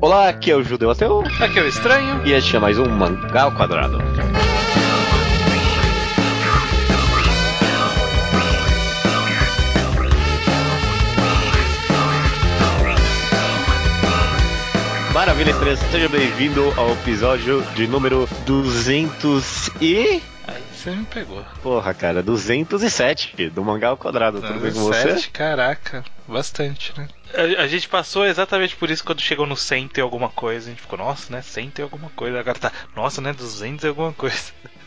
Olá, aqui é o Judeu Ateu. Aqui é o Estranho. E este é mais um Mangá ao Quadrado. Maravilha, Estranho. Seja bem-vindo ao episódio de número 200 e... Aí você me pegou. Porra, cara, 207 do Mangá ao Quadrado. Tudo bem com você? Caraca, bastante, né? A, a, gente passou exatamente por isso quando chegou no 100 e alguma coisa. A gente ficou, nossa, né? 100 e alguma coisa. Agora tá, nossa, né? 200 e alguma coisa.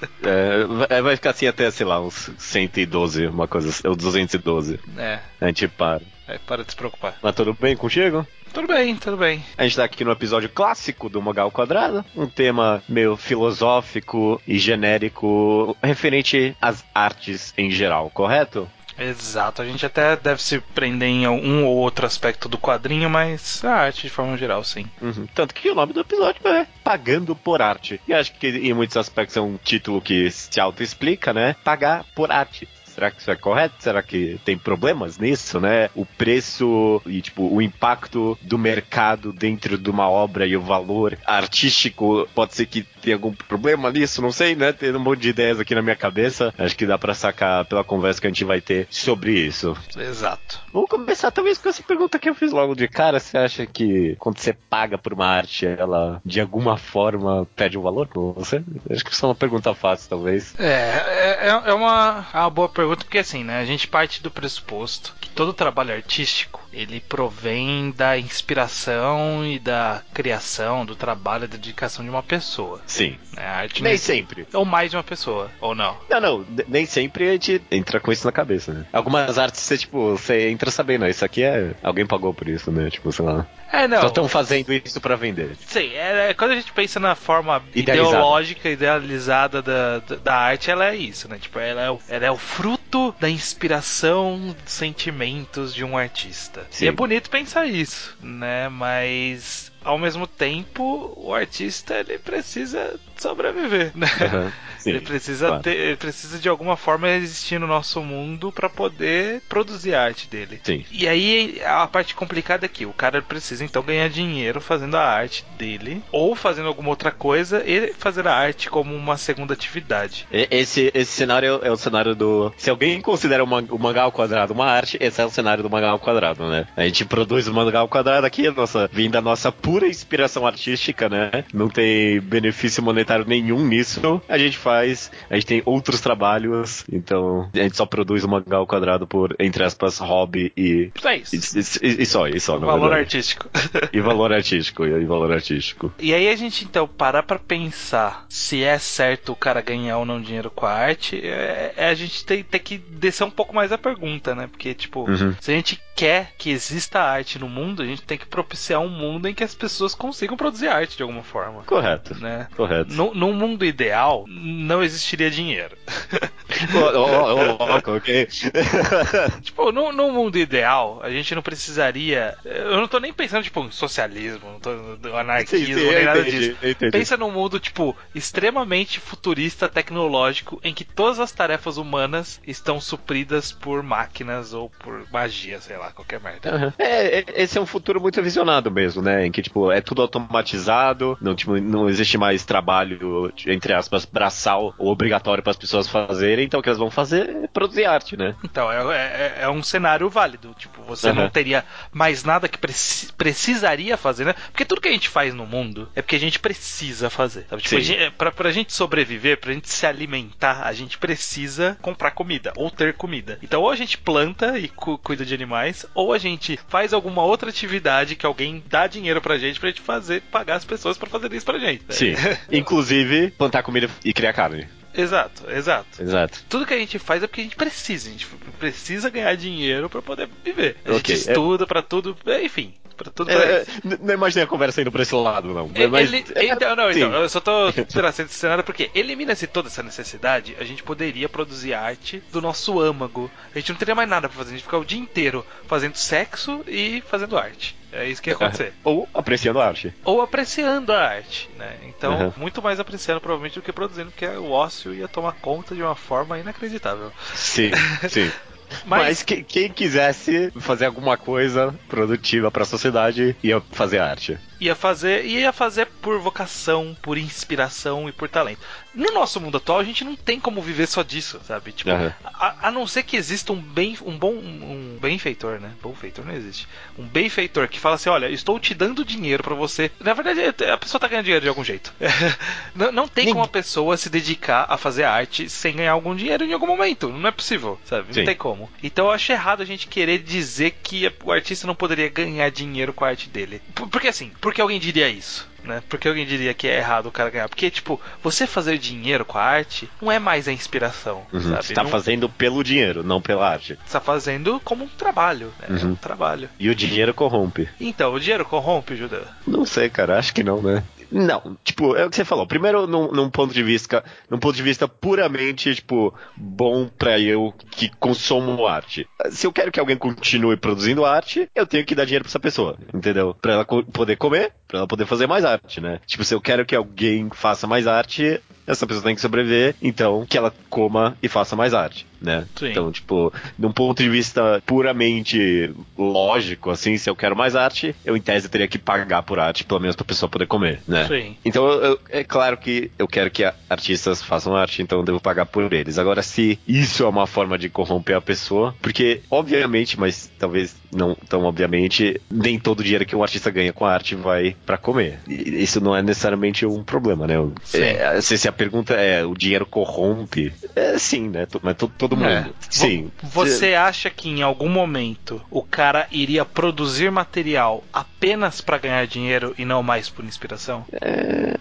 É, vai ficar assim até, sei lá, uns 112, uma coisa assim, ou 212. É. A gente para. É, para de se preocupar. Mas tudo bem contigo? Tudo bem, tudo bem. A gente tá aqui no episódio clássico do Mogal Quadrado, um tema meio filosófico e genérico referente às artes em geral, correto? Exato, a gente até deve se prender em um ou outro aspecto do quadrinho, mas a arte de forma geral, sim. Uhum. Tanto que o nome do episódio é Pagando por Arte. E acho que em muitos aspectos é um título que se auto-explica, né? Pagar por arte. Será que isso é correto? Será que tem problemas nisso, né? O preço e, tipo, o impacto do mercado dentro de uma obra e o valor artístico pode ser que tenha algum problema nisso, não sei, né? Tem um monte de ideias aqui na minha cabeça. Acho que dá para sacar pela conversa que a gente vai ter sobre isso. Exato. Vamos começar talvez com essa pergunta que eu fiz logo de cara. Você acha que quando você paga por uma arte, ela de alguma forma perde o valor pra você? Acho que isso é uma pergunta fácil, talvez. É, é, é uma, é uma boa pergunta, porque assim, né? A gente parte do pressuposto que todo trabalho artístico ele provém da inspiração e da criação, do trabalho, da dedicação de uma pessoa. Sim. É, a arte nem sempre. Ou mais de uma pessoa, ou não? Não, não. Nem sempre a gente entra com isso na cabeça, né? Algumas artes você, tipo, você entra sabendo, isso aqui é. Alguém pagou por isso, né? Tipo, sei lá. É, não. Só estão fazendo isso para vender. Sim, é, é, quando a gente pensa na forma idealizada. ideológica, idealizada da, da, da, arte, ela é isso, né? Tipo, ela é, o, ela é o fruto da inspiração, dos sentimentos de um artista. E é bonito pensar isso, né? Mas ao mesmo tempo, o artista ele precisa sobreviver, né? Uhum, sim, ele precisa claro. ter, ele precisa de alguma forma existir no nosso mundo para poder produzir a arte dele. Sim. E aí a parte complicada é que o cara precisa então ganhar dinheiro fazendo a arte dele ou fazendo alguma outra coisa e fazer a arte como uma segunda atividade. Esse, esse cenário é o cenário do. Se alguém considera o mangá ao quadrado uma arte, esse é o cenário do mangá ao quadrado, né? A gente produz o mangá ao quadrado aqui, nossa, vindo da nossa pura inspiração artística, né? Não tem benefício monetário nenhum nisso. A gente faz, a gente tem outros trabalhos, então a gente só produz o mangá ao quadrado por, entre aspas, hobby e. É isso. E, e, e só, e só. Valor verdade. artístico. e valor artístico, e valor artístico. E aí a gente então parar pra pensar se é certo o cara ganhar ou não dinheiro com a arte, é, é a gente tem, tem que descer um pouco mais a pergunta, né? Porque, tipo, uhum. se a gente quer que exista arte no mundo, a gente tem que propiciar um mundo em que as pessoas consigam produzir arte de alguma forma. Correto. Né? Correto. No, num mundo ideal, não existiria dinheiro. ok. tipo, num, num mundo ideal, a gente não precisaria. Eu não tô nem pensando, tipo, em socialismo, não tô, no anarquismo, Sim, sim, nem nada entendi, disso. entendi. Pensa num mundo, tipo, extremamente futurista, tecnológico, em que todas as tarefas humanas estão supridas por máquinas ou por magia, sei lá, qualquer merda. Uhum. É, é, esse é um futuro muito visionado mesmo, né? Em que, tipo, é tudo automatizado, não, tipo, não existe mais trabalho, entre aspas, braçal ou obrigatório para as pessoas fazerem, então o que elas vão fazer é produzir arte, né? Então, é, é, é um cenário válido. Tipo, você Uhum. não teria mais nada que preci- precisaria fazer, né? Porque tudo que a gente faz no mundo é porque a gente precisa fazer. Sabe? Tipo, Sim. a gente, pra, pra gente sobreviver, pra gente se alimentar, a gente precisa comprar comida ou ter comida. Então, ou a gente planta e cu- cuida de animais, ou a gente faz alguma outra atividade que alguém dá dinheiro pra gente pra gente fazer, pagar as pessoas pra fazer isso pra gente. né? Sim. Inclusive, plantar comida e criar carne. Exato, exato. Exato. Tudo que a gente faz é porque a gente precisa. A gente precisa ganhar dinheiro pra poder viver. A Ok, gente é- pra pra tudo. Enfim, pra tudo. É, pra é, não imaginei a conversa indo pra esse lado, não. Ele- Mas, ele- é, então, não, então, eu só tô trazendo esse cenário porque elimina-se toda essa necessidade, a gente poderia produzir arte do nosso âmago. A gente não teria mais nada pra fazer, a gente ficar o dia inteiro fazendo sexo e fazendo arte. É isso que ia acontecer. Ou apreciando a arte. Ou apreciando a arte, né? Então, Uhum. muito mais apreciando provavelmente do que produzindo, porque o ócio ia tomar conta de uma forma inacreditável. Sim, sim. Mas, Mas que, quem quisesse fazer alguma coisa produtiva para a sociedade ia fazer arte ia fazer ia fazer por vocação, por inspiração e por talento. No nosso mundo atual, a gente não tem como viver só disso, sabe? Tipo, uhum. a, a, não ser que exista um bem um bom um, um benfeitor, né? Bom feitor não existe. Um benfeitor que fala assim, olha, estou te dando dinheiro para você. Na verdade, a pessoa tá ganhando dinheiro de algum jeito. não, não tem como a pessoa se dedicar a fazer arte sem ganhar algum dinheiro em algum momento. Não é possível, sabe? Sim. Não tem como. Então eu acho errado a gente querer dizer que o artista não poderia ganhar dinheiro com a arte dele. Porque assim, por que alguém diria isso? Né? Porque alguém diria que é errado o cara ganhar? Porque, tipo, você fazer dinheiro com a arte não é mais a inspiração. Uhum. Sabe? Você tá não... fazendo pelo dinheiro, não pela arte. Você tá fazendo como um trabalho. Né? Uhum. É um trabalho. E o dinheiro corrompe. Então, o dinheiro corrompe, Judeu? Não sei, cara. Acho que não, né? Não, tipo, é o que você falou. Primeiro, num, num, ponto de vista, num ponto de vista puramente, tipo, bom para eu que consumo arte. Se eu quero que alguém continue produzindo arte, eu tenho que dar dinheiro pra essa pessoa, entendeu? Pra ela poder comer, pra ela poder fazer mais arte, né? Tipo, se eu quero que alguém faça mais arte, essa pessoa tem que sobreviver, então que ela coma e faça mais arte né? Sim. Então, tipo, de um ponto de vista puramente lógico, assim, se eu quero mais arte, eu em tese teria que pagar por arte, pelo menos pra pessoa poder comer, né? Sim. Então, eu, é claro que eu quero que artistas façam arte, então eu devo pagar por eles. Agora, se isso é uma forma de corromper a pessoa, porque, obviamente, mas talvez não tão obviamente, nem todo o dinheiro que um artista ganha com a arte vai para comer. Isso não é necessariamente um problema, né? É, se, se, pergunta é o dinheiro corrompe, é sim, né? Mas todo todo mundo. É. Sim. Você acha que em algum momento o cara iria produzir material apenas para ganhar dinheiro e não mais por inspiração? É...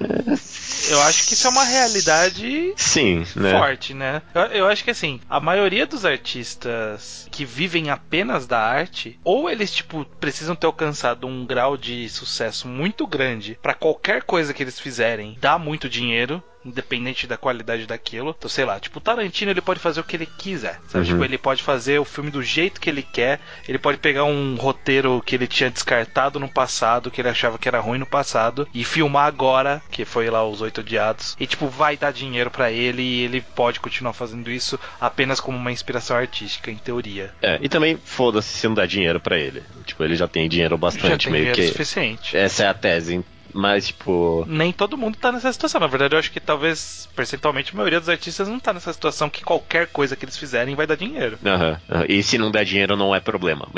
Eu acho que isso é uma realidade Sim, né? forte, né? Eu, eu acho que assim, a maioria dos artistas que vivem apenas da arte, ou eles tipo precisam ter alcançado um grau de sucesso muito grande para qualquer coisa que eles fizerem dar muito dinheiro, independente da qualidade daquilo. Então, sei lá, tipo, o Tarantino ele pode fazer o que ele quiser, sabe? Uhum. Tipo, ele pode fazer o filme do jeito que ele quer, ele pode pegar um roteiro que ele tinha descartado no passado, que ele achava que era ruim no passado, e filmar agora, que foi lá Os Oito Odiados, e tipo, vai dar dinheiro para ele e ele pode continuar fazendo isso apenas como uma inspiração artística, em teoria. É, e também foda-se se não dá dinheiro para ele. Tipo, ele já tem dinheiro bastante, já tem meio dinheiro que. suficiente. Essa é a tese mas, tipo. Nem todo mundo tá nessa situação. Na verdade, eu acho que talvez, percentualmente, a maioria dos artistas não tá nessa situação que qualquer coisa que eles fizerem vai dar dinheiro. Uhum, uhum. E se não der dinheiro, não é problema.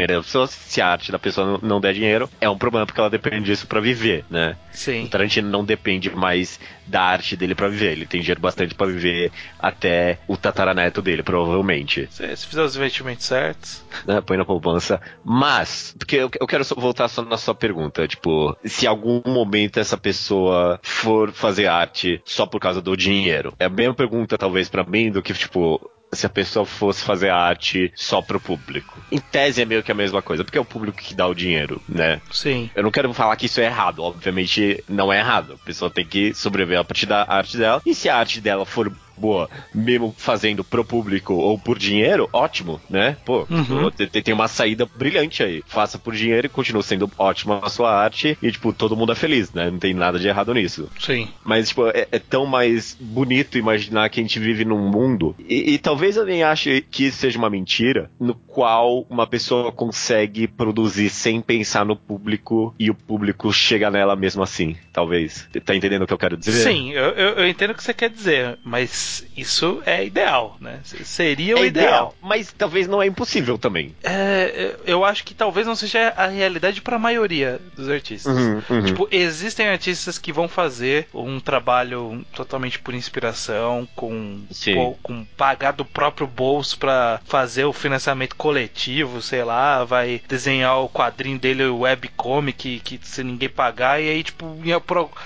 Se a arte da pessoa não der dinheiro, é um problema porque ela depende disso para viver, né? Sim. O Tarantino não depende mais da arte dele para viver. Ele tem dinheiro bastante para viver até o tataraneto dele, provavelmente. Se, se fizer os investimentos certos. É, põe na poupança. Mas, porque eu, eu quero voltar só na sua pergunta, tipo, se algum momento momento essa pessoa for fazer arte só por causa do dinheiro? É a mesma pergunta, talvez, para mim, do que, tipo, se a pessoa fosse fazer arte só pro público. Em tese é meio que a mesma coisa, porque é o público que dá o dinheiro, né? Sim. Eu não quero falar que isso é errado, obviamente não é errado. A pessoa tem que sobreviver a partir da arte dela, e se a arte dela for boa, mesmo fazendo pro público ou por dinheiro, ótimo, né? Pô, uhum. tem uma saída brilhante aí. Faça por dinheiro e continua sendo ótima a sua arte e, tipo, todo mundo é feliz, né? Não tem nada de errado nisso. Sim. Mas, tipo, é, é tão mais bonito imaginar que a gente vive num mundo e, e talvez eu nem ache que isso seja uma mentira, no qual uma pessoa consegue produzir sem pensar no público e o público chega nela mesmo assim, talvez. Tá entendendo o que eu quero dizer? Sim, eu, eu, eu entendo o que você quer dizer, mas isso é ideal, né? Seria o é ideal. ideal. Mas talvez não é impossível também. É, eu acho que talvez não seja a realidade para a maioria dos artistas. Uhum, uhum. Tipo, existem artistas que vão fazer um trabalho totalmente por inspiração, com, com, com pagar do próprio bolso para fazer o financiamento coletivo, sei lá, vai desenhar o quadrinho dele, o webcomic, que, que se ninguém pagar, e aí, tipo,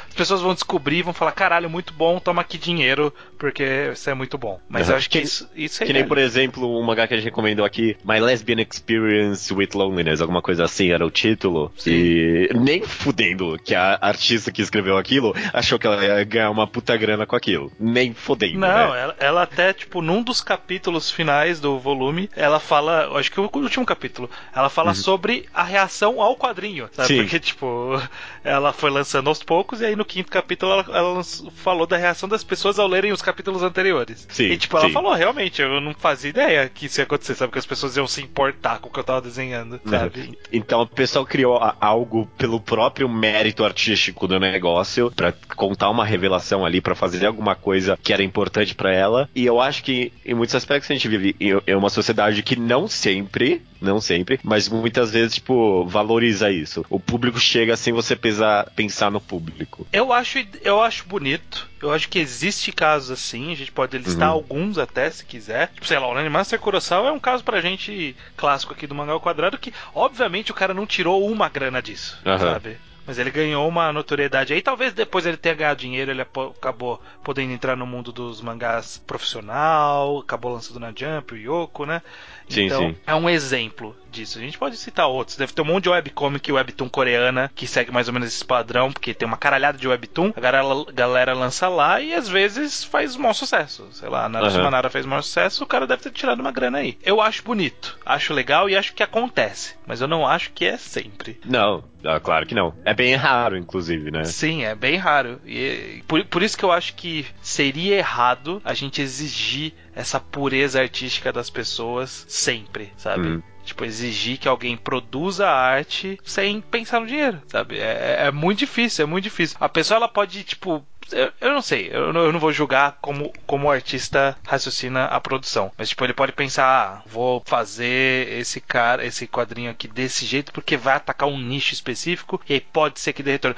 as pessoas vão descobrir, vão falar, caralho, muito bom, toma aqui dinheiro, porque isso é muito bom. Mas uhum. eu acho que, que isso, isso é. Que nem, por exemplo, um mangá que a gente recomendou aqui, My Lesbian Experience with Loneliness, alguma coisa assim era o título. Sim. E nem fudendo que a artista que escreveu aquilo achou que ela ia ganhar uma puta grana com aquilo. Nem fudendo. Não, né? ela, ela, até, tipo, num dos capítulos finais do volume, ela fala, acho que o último capítulo, ela fala uhum. sobre a reação ao quadrinho, sabe? Sim. Porque, tipo, ela foi lançando aos poucos e aí no quinto capítulo ela, ela falou da reação das pessoas ao lerem os capítulos anteriores. Sim, e tipo, ela sim. falou, realmente, eu não fazia ideia que isso ia acontecer, sabe? Que as pessoas iam se importar com o que eu tava desenhando, sabe? Então o pessoal criou a- algo pelo próprio mérito artístico do negócio, pra contar uma revelação ali, pra fazer alguma coisa que era importante pra ela. E eu acho que em muitos aspectos a gente vive em em uma sociedade que não sempre, não sempre, mas muitas vezes, tipo, valoriza isso. O público chega sem você pesar, pensar no público. Eu acho, eu acho bonito. Eu acho que existe casos assim. A gente pode listar Uhum. alguns até, se quiser. Tipo, sei lá, o Animaster Kurosawa é um caso pra gente clássico aqui do Mangá ao Quadrado que, obviamente, o cara não tirou uma grana disso, Aham. sabe? Mas ele ganhou uma notoriedade aí. Talvez depois ele tenha ganhado dinheiro, ele acabou podendo entrar no mundo dos mangás profissional, acabou lançando na Jump, o Yoko, né? Sim, então, sim. é um exemplo disso. A gente pode citar outros. Deve ter um monte de webcomic e webtoon coreana que segue mais ou menos esse padrão, porque tem uma caralhada de webtoon, a galera, galera lança lá e às vezes faz maior sucesso. Sei lá, na Aham. Manara fez maior sucesso, o cara deve ter tirado uma grana aí. Eu acho bonito, acho legal e acho que acontece, mas eu não acho que é sempre. Não, ah, claro que não. É bem raro, inclusive, né? Sim, é bem raro. E por, por isso que eu acho que seria errado a gente exigir essa pureza artística das pessoas sempre, sabe? Uhum. Tipo, exigir que alguém produza arte sem pensar no dinheiro, sabe? É, é- é muito difícil, é muito difícil. A pessoa, ela pode, tipo. Eu, eu não sei, eu não, eu não vou julgar como, como o artista raciocina a produção. Mas, tipo, ele pode pensar, ah, vou fazer esse cara, esse quadrinho aqui desse jeito porque vai atacar um nicho específico e aí pode ser que dê retorno.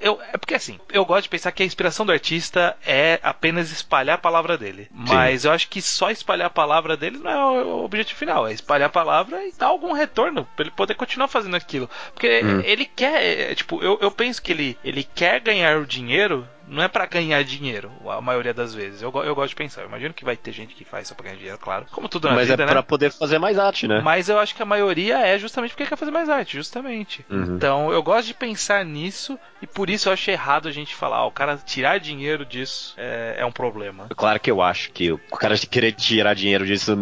Eu, é porque assim, eu gosto de pensar que a inspiração do artista é apenas espalhar a palavra dele. Mas eu acho que só espalhar a palavra dele não é o objetivo final. É espalhar a palavra e dar algum retorno pra ele poder continuar fazendo aquilo. Porque Hum. ele quer, é, tipo, eu, eu penso que ele, ele quer ganhar o dinheiro. Não é pra ganhar dinheiro, a maioria das vezes. Eu, eu gosto de pensar. Eu imagino que vai ter gente que faz só pra ganhar dinheiro, claro. Como tudo na Mas vida, é né? pra poder fazer mais arte, né? Mas eu acho que a maioria é justamente porque quer fazer mais arte, justamente. Uhum. Então eu gosto de pensar nisso e por isso eu acho errado a gente falar, ah, o cara tirar dinheiro disso é, é um problema. Claro que eu acho que o cara querer tirar dinheiro disso,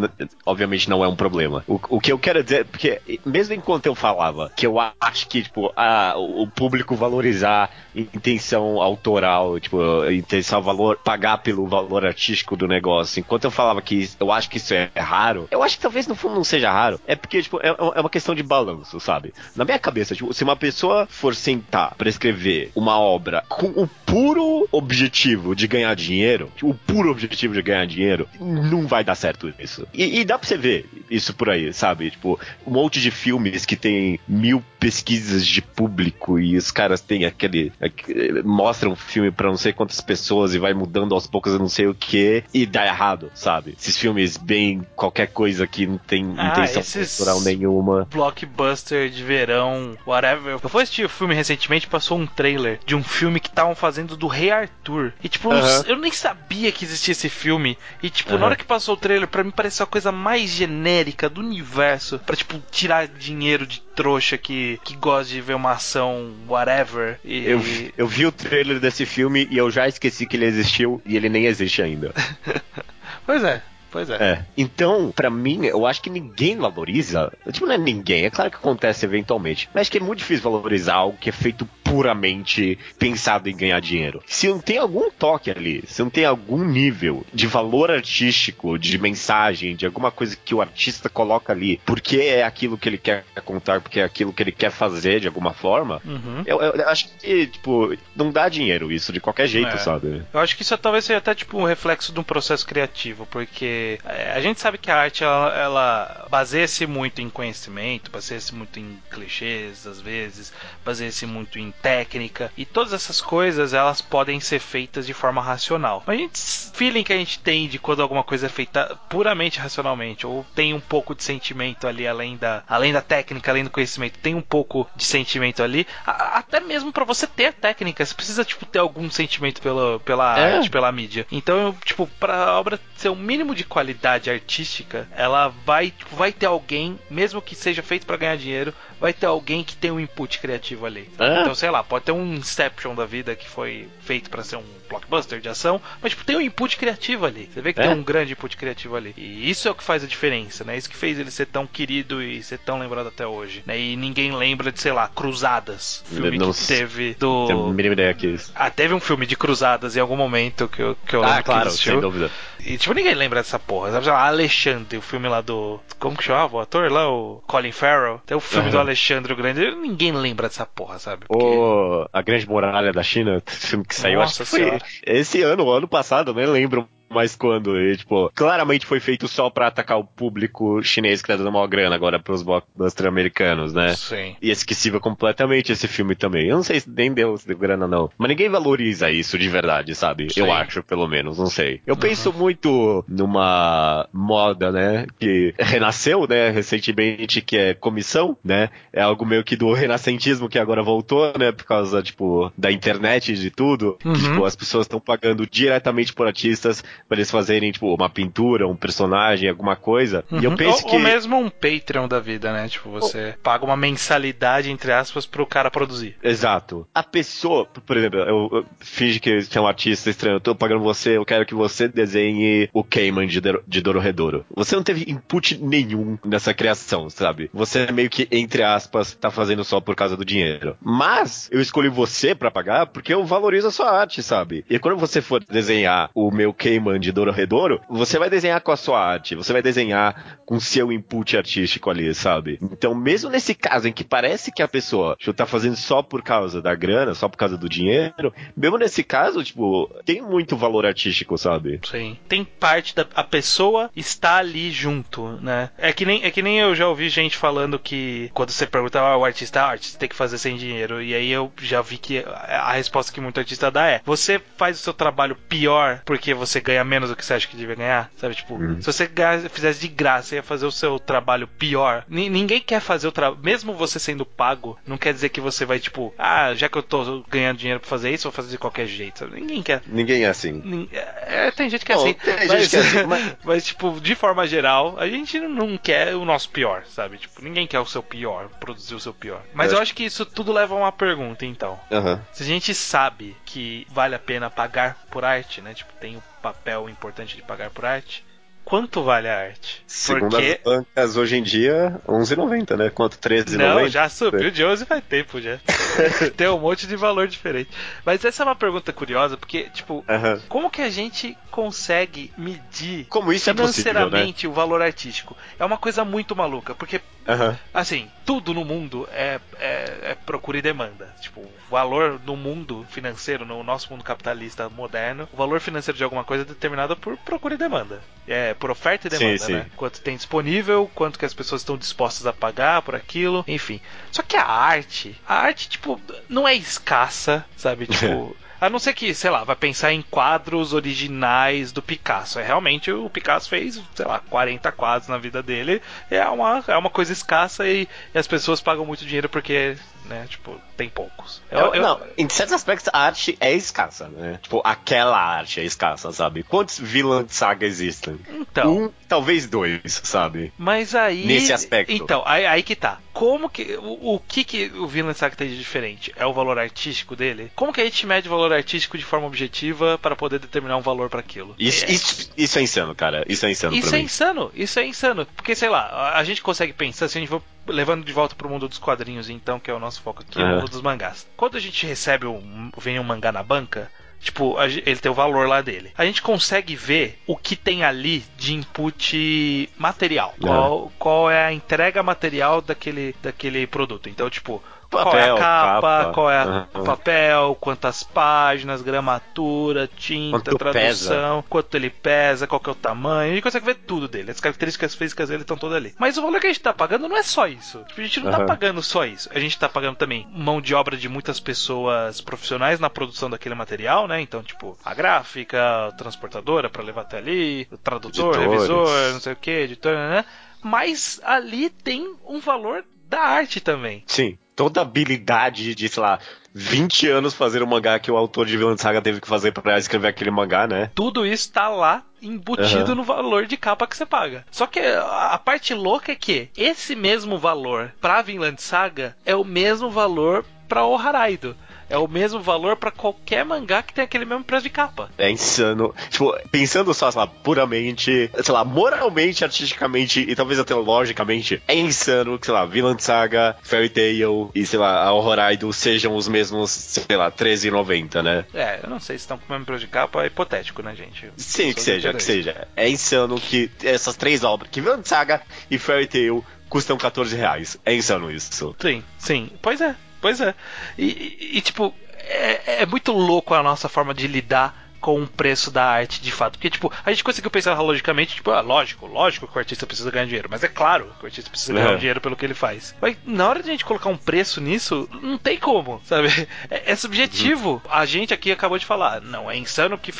obviamente, não é um problema. O, o que eu quero dizer, porque mesmo enquanto eu falava que eu acho que, tipo, a, o público valorizar intenção autoral, tipo, intenção valor, pagar pelo valor artístico do negócio, enquanto eu falava que eu acho que isso é raro, eu acho que talvez no fundo não seja raro. É porque, tipo, é, é uma questão de balanço, sabe? Na minha cabeça, tipo, se uma pessoa for sentar pra escrever uma obra com o puro objetivo de ganhar dinheiro, tipo, o puro objetivo de ganhar dinheiro, não vai dar certo isso. E, e dá pra você ver isso por aí, sabe? Tipo, um monte de filmes que tem mil pesquisas de público e os caras têm aquele. aquele- mostram um filme pra não sei quantas pessoas e vai mudando aos poucos eu não sei o que e dá errado, sabe? Esses filmes bem qualquer coisa que não tem Ah, intenção cultural nenhuma. Blockbuster de verão, whatever. Eu fui assistir o filme recentemente, passou um trailer de um filme que estavam fazendo do Rei Arthur. E tipo, eu- Aham. eu nem sabia que existia esse filme. E tipo, Aham. na hora que passou o trailer, pra mim pareceu a coisa mais genérica do universo. Pra tipo, tirar dinheiro de trouxa que, que gosta de ver uma ação, whatever. E, Eu, eu vi o trailer desse filme e eu já esqueci que ele existiu e ele nem existe ainda. Pois é, pois é. É. Então, pra mim, eu acho que ninguém valoriza. Tipo, não é ninguém, é claro que acontece eventualmente. Mas acho que é muito difícil valorizar algo que é feito puramente pensado em ganhar dinheiro. Se não tem algum toque ali, se não tem algum nível de valor artístico, de mensagem, de alguma coisa que o artista coloca ali, porque é aquilo que ele quer contar, porque é aquilo que ele quer fazer de alguma forma. Uhum. Eu, eu acho que, tipo, não dá dinheiro isso de qualquer jeito, É. sabe? Eu acho que isso talvez seja até tipo um reflexo de um processo criativo, porque é, a gente sabe que a arte ela, ela baseia-se muito em conhecimento, baseia-se muito em clichês às vezes, baseia-se muito em técnica e todas essas coisas elas podem ser feitas de forma racional. Mas a gente feeling que a gente tem de quando alguma coisa é feita puramente racionalmente ou tem um pouco de sentimento ali além da além da técnica, além do conhecimento, tem um pouco de sentimento ali, a- até mesmo pra você ter a técnica, você precisa tipo ter algum sentimento pela, pela É. arte, pela mídia. Então, eu, tipo, pra obra ser um mínimo de qualidade artística, ela vai, tipo, vai ter alguém, mesmo que seja feito para ganhar dinheiro, vai ter alguém que tem um input criativo ali. É. Então, sei lá, pode ter um Inception da vida que foi feito para ser um blockbuster de ação, mas tipo, tem um input criativo ali. Você vê que É. tem um grande input criativo ali. E isso é o que faz a diferença, né? Isso que fez ele ser tão querido e ser tão lembrado até hoje. Né? E ninguém lembra de, sei lá, Cruzadas. Filme Não que teve do. Tenho a mínima ideia que é isso. Ah, teve um filme de cruzadas em algum momento que eu, que eu lembro Ah, claro, sem dúvida. E tipo, ninguém lembra dessa porra. Sabe, Alexandre, o filme lá do. Como que chamava o ator lá? O Colin Farrell. Tem o filme Aham. do Alexandre o Grande. Ninguém lembra dessa porra, sabe? Porque- O A Grande Muralha da China, filme que saiu, Nossa acho que foi Senhora. esse ano, ano passado, nem lembro mais quando. E, tipo, claramente foi feito só pra atacar o público chinês que tá dando maior grana agora pros blockbusters americanos, né? Sim. E esquecível completamente esse filme também. Eu não sei se nem deu, se deu grana, não. Mas ninguém valoriza isso de verdade, sabe? Sim. Eu acho, pelo menos, não sei. Eu penso muito numa moda, né? Que renasceu, né? Recentemente, que é comissão, né? É algo meio que do renascentismo que agora voltou, né? Por causa, tipo, da internet e de tudo. Uhum. Que, tipo, as pessoas estão pagando diretamente por artistas pra eles fazerem, tipo, uma pintura, um personagem, alguma coisa. E eu Uhum. penso ou, que. ou mesmo um Patreon da vida, né? Tipo, você paga uma mensalidade, entre aspas, pro cara produzir. Exato. A pessoa, por exemplo, eu, eu finge que você é um artista estranho, eu tô pagando você, eu quero que você desenhe o Cayman de, de Dororedoro. Você não teve input nenhum nessa criação, sabe? Você é meio que, entre aspas, tá fazendo só por causa do dinheiro. Mas eu escolhi você pra pagar porque eu valorizo a sua arte, sabe? E quando você for desenhar o meu Cayman de Dororedoro, você vai desenhar com a sua arte, você vai desenhar com seu input artístico ali, sabe? Então, mesmo nesse caso em que parece que a pessoa tipo, tá fazendo só por causa da grana, só por causa do dinheiro, mesmo nesse caso, tipo, tem muito valor artístico, sabe? Sim. Tem parte da a pessoa está ali junto, né? É que nem é que nem eu já ouvi gente falando que quando você pergunta ah, o artista, ah, o artista tem que fazer sem dinheiro. E aí eu já vi que a resposta que muito artista dá é: você faz o seu trabalho pior porque você ganha menos do que você acha que devia ganhar, sabe? Tipo, Uhum. se você fizesse de graça, ia fazer o seu trabalho pior. Ni- ninguém quer fazer o trabalho, mesmo você sendo pago, não quer dizer que você vai tipo, ah, já que eu tô ganhando dinheiro pra fazer isso, vou fazer de qualquer jeito. sabe? Ninguém quer Ninguém é assim. Nin- É, tem gente que é Bom, assim. tem gente mas, que é assim, mas- mas, tipo, de forma geral, a gente não quer o nosso pior, sabe? Tipo, ninguém quer o seu pior, produzir o seu pior. Mas Eu eu acho que isso tudo leva a uma pergunta, então. Aham. Se a gente sabe que vale a pena pagar por arte, né? Tipo, tem o papel importante de pagar por arte. Quanto vale a arte? Segundo Porque as bancas hoje em dia, 11,90, né? Quanto? 13,90? Não, já subiu de 11 faz tempo já. Tem um monte de valor diferente. Mas essa é uma pergunta curiosa, porque, tipo, Aham. como que a gente consegue medir Como isso é possível, né? financeiramente o valor artístico? É uma coisa muito maluca, porque, Aham. assim, tudo no mundo é, é, é procura e demanda. Tipo, o valor no mundo financeiro, no nosso mundo capitalista moderno, o valor financeiro de alguma coisa é determinado por procura e demanda. É por oferta e demanda, sim. né? Quanto tem disponível, quanto que as pessoas estão dispostas a pagar por aquilo, enfim. Só que a arte, a arte, tipo, não é escassa, sabe? Tipo. A não ser que, sei lá, vai pensar em quadros originais do Picasso. É realmente o Picasso fez, sei lá, 40 quadros na vida dele. É uma, é uma coisa escassa e, e as pessoas pagam muito dinheiro porque, né, tipo, tem poucos. Eu- eu- Não, em certos aspectos a arte é escassa, né? Tipo, aquela arte é escassa, sabe? Quantos Vinland Saga existem? Então. Um, talvez dois, sabe? Mas aí. Nesse aspecto. Então, aí, aí que tá. Como que. O, o que que o Vinland Saga tem de diferente? É o valor artístico dele? Como que a gente mede o valor artístico de forma objetiva para poder determinar um valor para aquilo? Isso, É- isso, isso é insano, cara. Isso é insano Isso é mim. insano, isso é insano. Porque, sei lá, a, gente consegue pensar, se a gente for levando de volta pro mundo dos quadrinhos, então, que é o nosso foco aqui, Aham. o mundo dos mangás. Quando a gente recebe um, vem um mangá na banca, tipo, ele tem o valor lá dele. A gente consegue ver o que tem ali de input material. Aham. Qual, qual é a entrega material daquele, daquele produto. Então, tipo, qual é Papel, a capa, capa. qual é o papel, quantas páginas, gramatura, tinta, Quanto tradução, quanto ele pesa, qual que é o tamanho, a gente consegue ver tudo dele. As características físicas dele estão todas ali. Mas o valor que a gente tá pagando não é só isso. Tipo, a gente não tá Aham. pagando só isso. A gente tá pagando também mão de obra de muitas pessoas profissionais na produção daquele material, né? Então, tipo, a gráfica, a transportadora pra levar até ali, o tradutor, Editores. revisor, não sei o que, editor, né? Mas ali tem um valor da arte também. Sim, toda a habilidade de, sei lá, 20 anos fazer o mangá que o autor de Vinland Saga teve que fazer para escrever aquele mangá, né? Tudo isso tá lá embutido uhum. no valor de capa que você paga. Só que a parte louca é que esse mesmo valor para Vinland Saga é o mesmo valor para o Haraido é o mesmo valor para qualquer mangá que tem aquele mesmo preço de capa. É insano. Tipo, pensando só, sei lá, puramente, sei lá, moralmente, artisticamente e talvez até logicamente, é insano que, sei lá, Vinland Saga, Fairy Tail e, sei lá, a Horroraido sejam os mesmos, sei lá, 13,90, né? É, eu não sei se estão com o mesmo preço de capa, é hipotético, né, gente? Sim, que seja, que seja. É insano que essas três obras, que Vinland Saga e Fairy Tail custam 14 reais. É insano isso. Sim, sim. Pois é. Pois é. E, e, tipo, é, é, muito louco a nossa forma de lidar com o preço da arte de fato. Porque, tipo, a gente conseguiu pensar logicamente, tipo, ah, lógico, lógico que o artista precisa ganhar dinheiro. Mas é claro que o artista precisa ganhar é. dinheiro pelo que ele faz. Mas na hora de a gente colocar um preço nisso, não tem como, sabe? É, é subjetivo. Uhum. A gente aqui acabou de falar, não, é insano que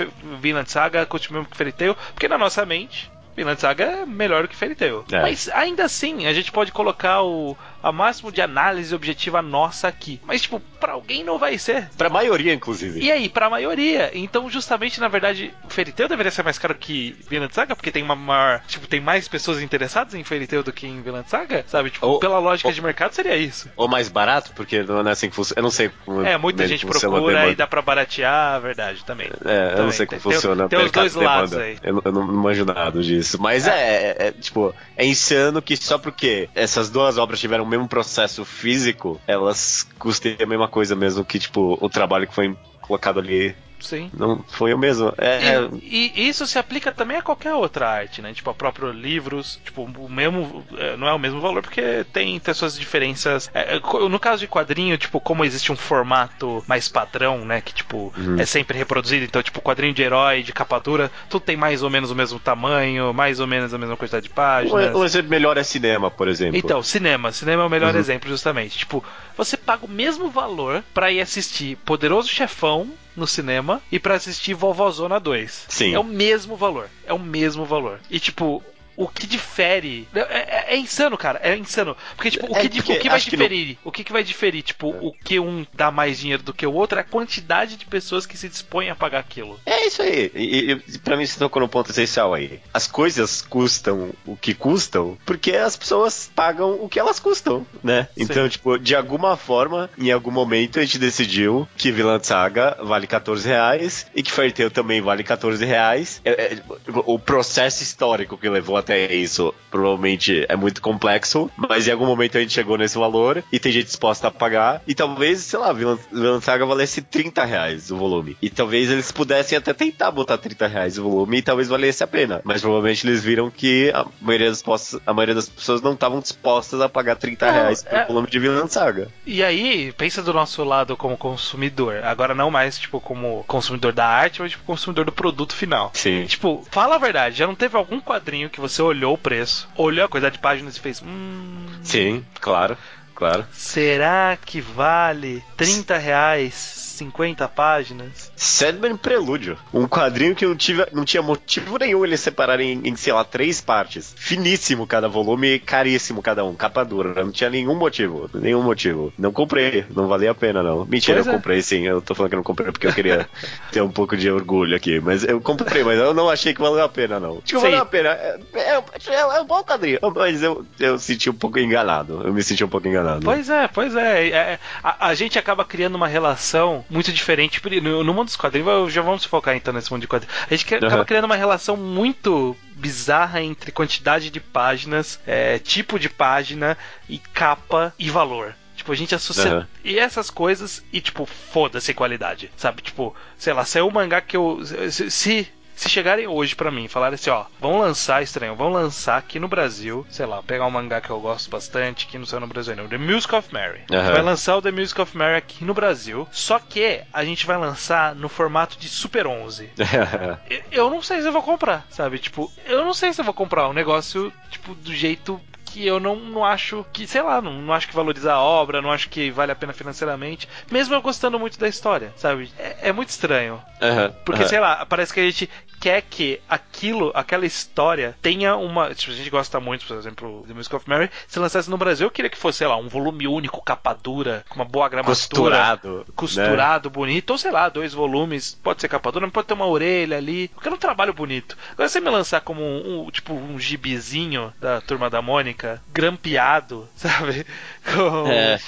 Vinland Saga mesmo que Fairy Tail, porque na nossa mente Vinland Saga é melhor do que Fairy Tail. É. Mas ainda assim, a gente pode colocar o, a máximo de análise objetiva nossa aqui. Mas, tipo, pra alguém não vai ser. Pra maioria, inclusive. E aí, pra maioria. Então, justamente, na verdade, o Fairy Tail deveria ser mais caro que Vinland Saga, porque tem uma maior. Tipo, tem mais pessoas interessadas em Tail do que em Vinland Saga, sabe? Tipo, ou, pela lógica ou, de mercado, seria isso. Ou mais barato, porque não é assim que funciona. Eu não sei como. É, muita gente procura e dá pra baratear, a verdade, também. É, também. eu não sei como tem, funciona. Tem, tem os dois lados aí. Eu, eu, não manjo nada disso. Mas é. É, é, é, tipo, é insano que só porque essas duas obras tiveram mesmo processo físico, elas custem a mesma coisa mesmo que, tipo, o trabalho que foi colocado ali Sim. Não foi eu mesmo. É, e, é... e, isso se aplica também a qualquer outra arte, né? Tipo, a próprios livros, tipo, o mesmo. É, não é o mesmo valor porque tem, tem suas diferenças. É, é no caso de quadrinho, tipo, como existe um formato mais padrão, né? Que, tipo, uhum. é sempre reproduzido. Então, tipo, quadrinho de herói, de capa dura, tudo tem mais ou menos o mesmo tamanho, mais ou menos a mesma quantidade de páginas. Um exemplo melhor é cinema, por exemplo. Então, cinema. Cinema é o melhor uhum. exemplo, justamente. Tipo, você paga o mesmo valor para ir assistir Poderoso Chefão no cinema e para assistir Vovozona 2. Sim. É o mesmo valor. É o mesmo valor. E tipo, o que difere. É, é, é, insano, cara. É insano. Porque, tipo, o é, que, o que vai diferir? Que o que, que vai diferir? Tipo, o que um dá mais dinheiro do que o outro é a quantidade de pessoas que se dispõem a pagar aquilo. É isso aí. E, e pra mim, você tocou no ponto essencial aí. As coisas custam o que custam porque as pessoas pagam o que elas custam, né? Então, Sim. tipo, de alguma forma, em algum momento, a gente decidiu que Vilã Saga vale 14 reais e que Fairy Tail também vale 14 reais. É, é, o processo histórico que levou até até isso provavelmente é muito complexo, mas em algum momento a gente chegou nesse valor e tem gente disposta a pagar. E talvez, sei lá, Vinland Saga valesse 30 reais o volume. E talvez eles pudessem até tentar botar 30 reais o volume e talvez valesse a pena. Mas provavelmente eles viram que a maioria das, postas, a maioria das pessoas não estavam dispostas a pagar 30 não, reais pelo é... volume de Vinland Saga. E aí, pensa do nosso lado como consumidor. Agora não mais, tipo, como consumidor da arte, mas tipo, consumidor do produto final. Sim. Tipo, fala a verdade, já não teve algum quadrinho que você você olhou o preço, olhou a quantidade de páginas e fez. Hum, Sim, claro, claro. Será que vale 30 reais 50 páginas? Sandman Prelúdio. Um quadrinho que não, tive, não tinha motivo nenhum eles separarem em, em, sei lá, três partes. Finíssimo cada volume, caríssimo cada um, capa dura. Não tinha nenhum motivo. Nenhum motivo. Não comprei, não valia a pena, não. Mentira, pois eu é. comprei sim. Eu tô falando que não comprei porque eu queria ter um pouco de orgulho aqui. Mas eu comprei, mas eu não achei que valeu a pena, não. Tipo, valeu a pena. É, é, é, é, um bom quadrinho. Mas eu, eu senti um pouco enganado. Eu me senti um pouco enganado. Pois é, pois é. é a, a, gente acaba criando uma relação muito diferente no, no mundo dos quadrinhos, já vamos focar então nesse mundo de quadrinhos. A gente uhum. acaba criando uma relação muito bizarra entre quantidade de páginas, é, tipo de página e capa e valor. Tipo, a gente associa uhum. e essas coisas e, tipo, foda-se qualidade, sabe? Tipo, sei lá, saiu um mangá que eu. Se, se chegarem hoje para mim e falarem assim, ó, vão lançar, estranho, vão lançar aqui no Brasil, sei lá, pegar um mangá que eu gosto bastante, que não saiu no Brasil ainda, The Music of Mary. Uhum. Vai lançar o The Music of Mary aqui no Brasil, só que a gente vai lançar no formato de Super 11. eu não sei se eu vou comprar, sabe? Tipo, eu não sei se eu vou comprar um negócio, tipo, do jeito que eu não, não acho que, sei lá, não, não acho que valoriza a obra, não acho que vale a pena financeiramente, mesmo eu gostando muito da história, sabe? É, é muito estranho. Uhum, porque, uhum. sei lá, parece que a gente quer que aqui aquilo, aquela história, tenha uma. Tipo, a gente gosta muito, por exemplo, The Music of Mary, se lançasse no Brasil, eu queria que fosse, sei lá, um volume único, capa dura, com uma boa gramatura. Costurado. Costurado, né? bonito. Ou sei lá, dois volumes. Pode ser capa dura, mas pode ter uma orelha ali. Eu quero um trabalho bonito. Agora você me lançar como um, um tipo um gibizinho da turma da Mônica, grampeado, sabe? Com... É.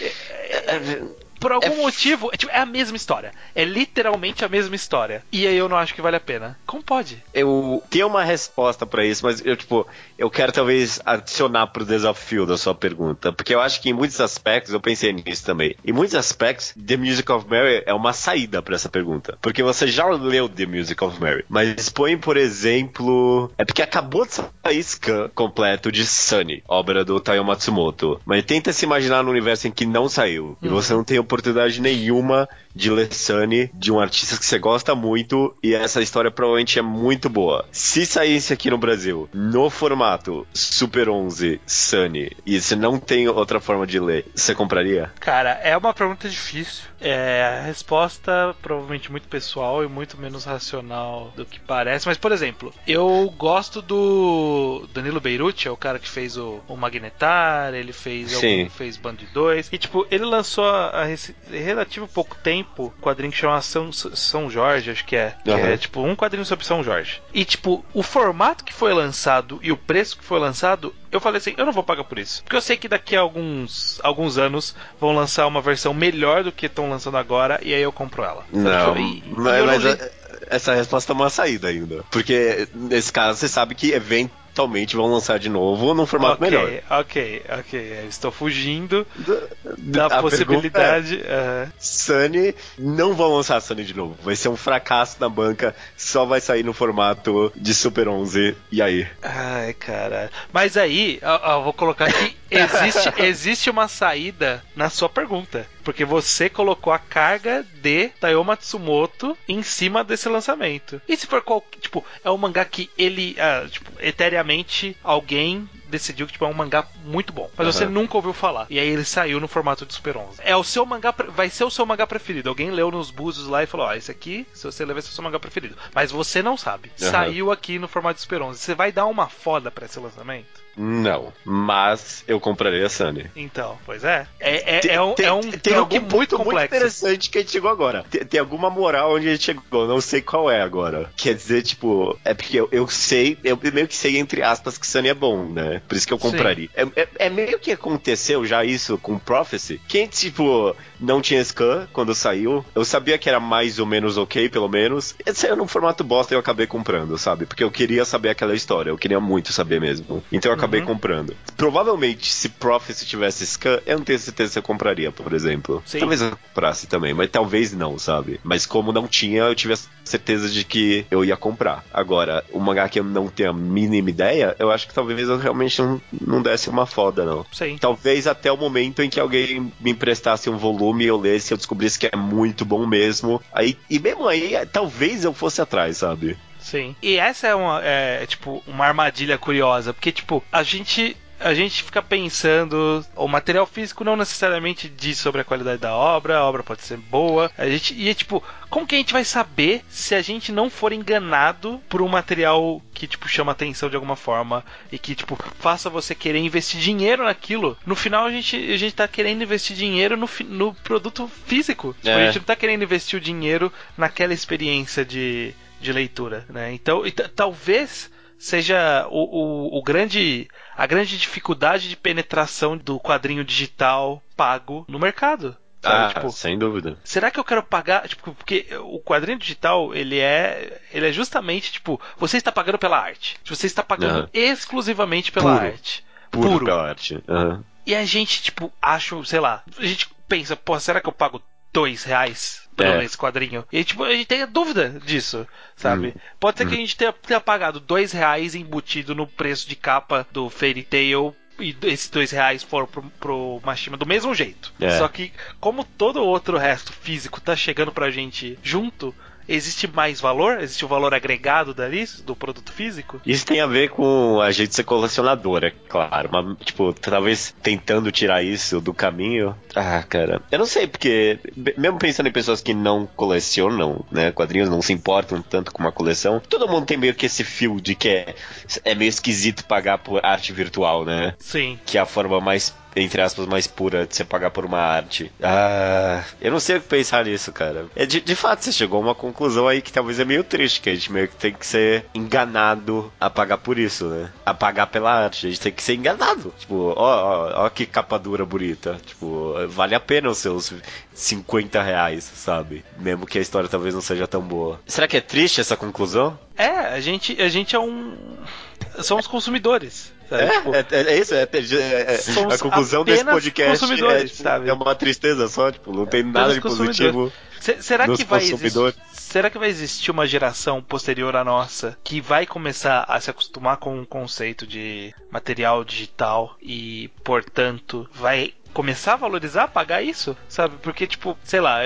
É, é, por algum é... motivo, é, tipo, é, a mesma história. É literalmente a mesma história. E aí eu não acho que vale a pena. Como pode? Eu tenho uma resposta para isso, mas eu, tipo, eu quero talvez adicionar pro desafio da sua pergunta. Porque eu acho que em muitos aspectos, eu pensei nisso também. Em muitos aspectos, The Music of Mary é uma saída para essa pergunta. Porque você já leu The Music of Mary. Mas põe, por exemplo. É porque acabou de sair scan completo de Sunny, obra do Taiyo Matsumoto. Mas tenta se imaginar no universo em que não saiu. E uhum. você não tem oportunidade nenhuma de ler Sunny, de um artista que você gosta muito, e essa história provavelmente é muito boa. Se saísse aqui no Brasil, no formato Super 11 Sunny, e você não tem outra forma de ler, você compraria? Cara, é uma pergunta difícil. É a resposta provavelmente muito pessoal e muito menos racional do que parece. Mas, por exemplo, eu gosto do Danilo Beirute, é o cara que fez o, o Magnetar, ele fez, algum, fez Band 2. E, tipo, ele lançou a, a relativo pouco tempo um quadrinho que chama São, São Jorge, acho que é. Que uhum. é, tipo, um quadrinho sobre São Jorge. E, tipo, o formato que foi lançado e o preço que foi lançado eu falei assim, eu não vou pagar por isso. Porque eu sei que daqui a alguns, alguns anos vão lançar uma versão melhor do que estão lançando agora, e aí eu compro ela. Não, e, mas, e mas não... essa resposta é uma saída ainda. Porque nesse caso você sabe que evento eventualmente vão lançar de novo num formato okay, melhor. Ok, ok. Estou fugindo da, da possibilidade. É, uh... Sunny não vão lançar Sunny de novo. Vai ser um fracasso na banca. Só vai sair no formato de Super 11. E aí? Ai, cara. Mas aí, eu, eu vou colocar aqui. Existe, existe uma saída na sua pergunta. Porque você colocou a carga de Taiyo Matsumoto em cima desse lançamento. E se for qual. Tipo, é um mangá que ele. Ah, tipo, alguém decidiu que tipo, é um mangá muito bom. Mas uhum. você nunca ouviu falar. E aí ele saiu no formato de Super 11. É o seu mangá. Vai ser o seu mangá preferido. Alguém leu nos búzios lá e falou: Ó, oh, esse aqui, se você ler, vai ser o seu mangá preferido. Mas você não sabe. Uhum. Saiu aqui no formato de Super 11. Você vai dar uma foda pra esse lançamento? Não, mas eu compraria a Sunny. Então, pois é. É, é, tem, é um, tem, é um tem truque muito complexo. muito interessante que a gente chegou agora. Tem, tem, alguma moral onde a gente chegou, não sei qual é agora. Quer dizer, tipo, é porque eu, eu sei, eu meio que sei, entre aspas, que Sunny é bom, né? Por isso que eu compraria. É, é, é, meio que aconteceu já isso com Prophecy. Quem, tipo, não tinha scan quando saiu, eu sabia que era mais ou menos ok, pelo menos. E saiu num formato bosta e eu acabei comprando, sabe? Porque eu queria saber aquela história, eu queria muito saber mesmo. Então eu acabei acabei uhum. comprando. Provavelmente, se Prophecy tivesse scan, eu não tenho certeza se eu compraria, por exemplo. Sim. Talvez eu comprasse também, mas talvez não, sabe? Mas como não tinha, eu tive a certeza de que eu ia comprar. Agora, o mangá que eu não tenho a mínima ideia, eu acho que talvez eu realmente não, não desse uma foda, não. Sim. Talvez até o momento em que alguém me emprestasse um volume e eu lesse, eu descobrisse que é muito bom mesmo. Aí, e mesmo aí, talvez eu fosse atrás, sabe? Sim. E essa é uma, é, tipo, uma armadilha curiosa, porque, tipo, a gente a gente fica pensando, o material físico não necessariamente diz sobre a qualidade da obra, a obra pode ser boa. A gente e é tipo, como que a gente vai saber se a gente não for enganado por um material que tipo chama atenção de alguma forma e que tipo faça você querer investir dinheiro naquilo? No final a gente a gente tá querendo investir dinheiro no, no produto físico. Tipo, a é. gente não tá querendo investir o dinheiro naquela experiência de de leitura, né? Então, talvez seja o, o, o, grande a grande dificuldade de penetração do quadrinho digital pago no mercado. Sabe? Ah, tipo, sem dúvida. Será que eu quero pagar, tipo, porque o quadrinho digital, ele é, ele é justamente, tipo, você está pagando pela arte. Você está pagando uhum. exclusivamente pela puro. arte. Puro, puro. pela arte. Uhum. E a gente, tipo, acha, sei lá, a gente pensa, pô, será que eu pago dois reais é. esse quadrinho. E tipo, a gente tem a dúvida disso, sabe? Hum. Pode ser hum. que a gente tenha, tenha pagado dois reais embutido no preço de capa do Fairy Tail e esses dois reais foram pro, pro Mashima do mesmo jeito. É. Só que, como todo outro resto físico tá chegando pra gente junto, existe mais valor? Existe o valor agregado dali, do produto físico? Isso tem a ver com a gente ser colecionador, é claro. Mas, tipo, talvez tentando tirar isso do caminho. Ah, cara. Eu não sei, porque mesmo pensando em pessoas que não colecionam, né? Quadrinhos não se importam tanto com uma coleção. Todo mundo tem meio que esse fio de que é, é meio esquisito pagar por arte virtual, né? Sim. Que é a forma mais entre aspas, mais pura de você pagar por uma arte. Ah, eu não sei o que pensar nisso, cara. É de, de fato, você chegou a uma conclusão aí que talvez é meio triste, que a gente meio que tem que ser enganado a pagar por isso, né? A pagar pela arte. A gente tem que ser enganado. Tipo, ó, ó, ó que capa dura bonita. Tipo, vale a pena os seus 50 reais, sabe? Mesmo que a história talvez não seja tão boa. Será que é triste essa conclusão? É, a gente, a gente é um. Somos consumidores. É, tipo, é, é, isso, é, é, é a conclusão desse podcast é, tipo, é uma tristeza só, tipo, não tem nada de positivo. será que vai existir, será que vai existir uma geração posterior à nossa que vai começar a se acostumar com o conceito de material digital e, portanto, vai começar a valorizar, pagar isso, sabe? Porque, tipo, sei lá.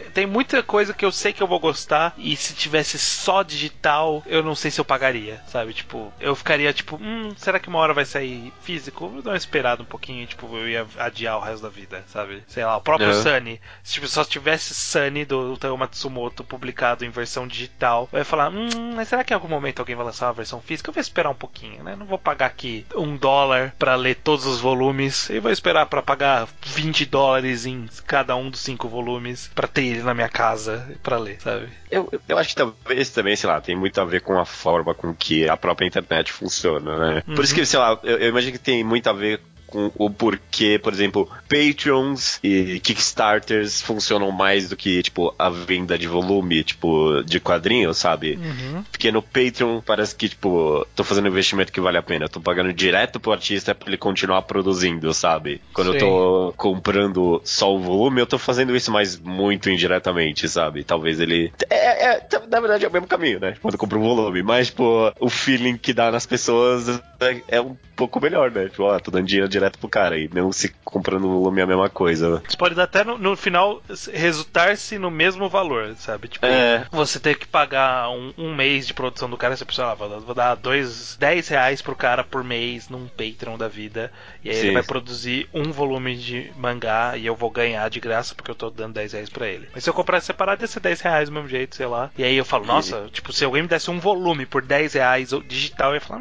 Tem muita coisa que eu sei que eu vou gostar e se tivesse só digital, eu não sei se eu pagaria, sabe? Tipo, eu ficaria tipo, hum, será que uma hora vai sair físico? Vou dar uma esperada um pouquinho, tipo, eu ia adiar o resto da vida, sabe? Sei lá, o próprio uhum. Sunny. Se tipo, só tivesse Sunny do Tao Matsumoto publicado em versão digital, eu ia falar, hum, mas será que em algum momento alguém vai lançar uma versão física? Eu vou esperar um pouquinho, né? Não vou pagar aqui um dólar para ler todos os volumes e vou esperar para pagar 20 dólares em cada um dos cinco volumes para ter ele na minha casa para ler, sabe? Eu, eu acho que talvez também, sei lá, tem muito a ver com a forma com que a própria internet funciona, né? Uhum. Por isso que, sei lá, eu, eu imagino que tem muito a ver com o porquê, por exemplo, Patreons e Kickstarters funcionam mais do que, tipo, a venda de volume, tipo, de quadrinhos, sabe? Uhum. Porque no Patreon parece que, tipo, tô fazendo um investimento que vale a pena. tô pagando direto pro artista pra ele continuar produzindo, sabe? Quando Sim. eu tô comprando só o volume, eu tô fazendo isso mais muito indiretamente, sabe? Talvez ele. É, é na verdade é o mesmo caminho, né? Quando eu compro um volume. Mas, tipo, o feeling que dá nas pessoas é, é um pouco melhor, né? Tipo, ó, tô dando dinheiro direto pro cara e não se comprando volume é a mesma coisa. Isso pode até no, no final resultar-se no mesmo valor, sabe? Tipo, é. você ter que pagar um, um, mês de produção do cara, você precisa, lá, vou, vou dar dois, 10 reais pro cara por mês num Patreon da vida. E aí Sim. ele vai produzir um volume de mangá e eu vou ganhar de graça porque eu tô dando 10 reais pra ele. Mas se eu comprar separado, ia ser 10 reais do mesmo jeito, sei lá. E aí eu falo, nossa, tipo, se alguém me desse um volume por 10 reais digital, eu ia falar,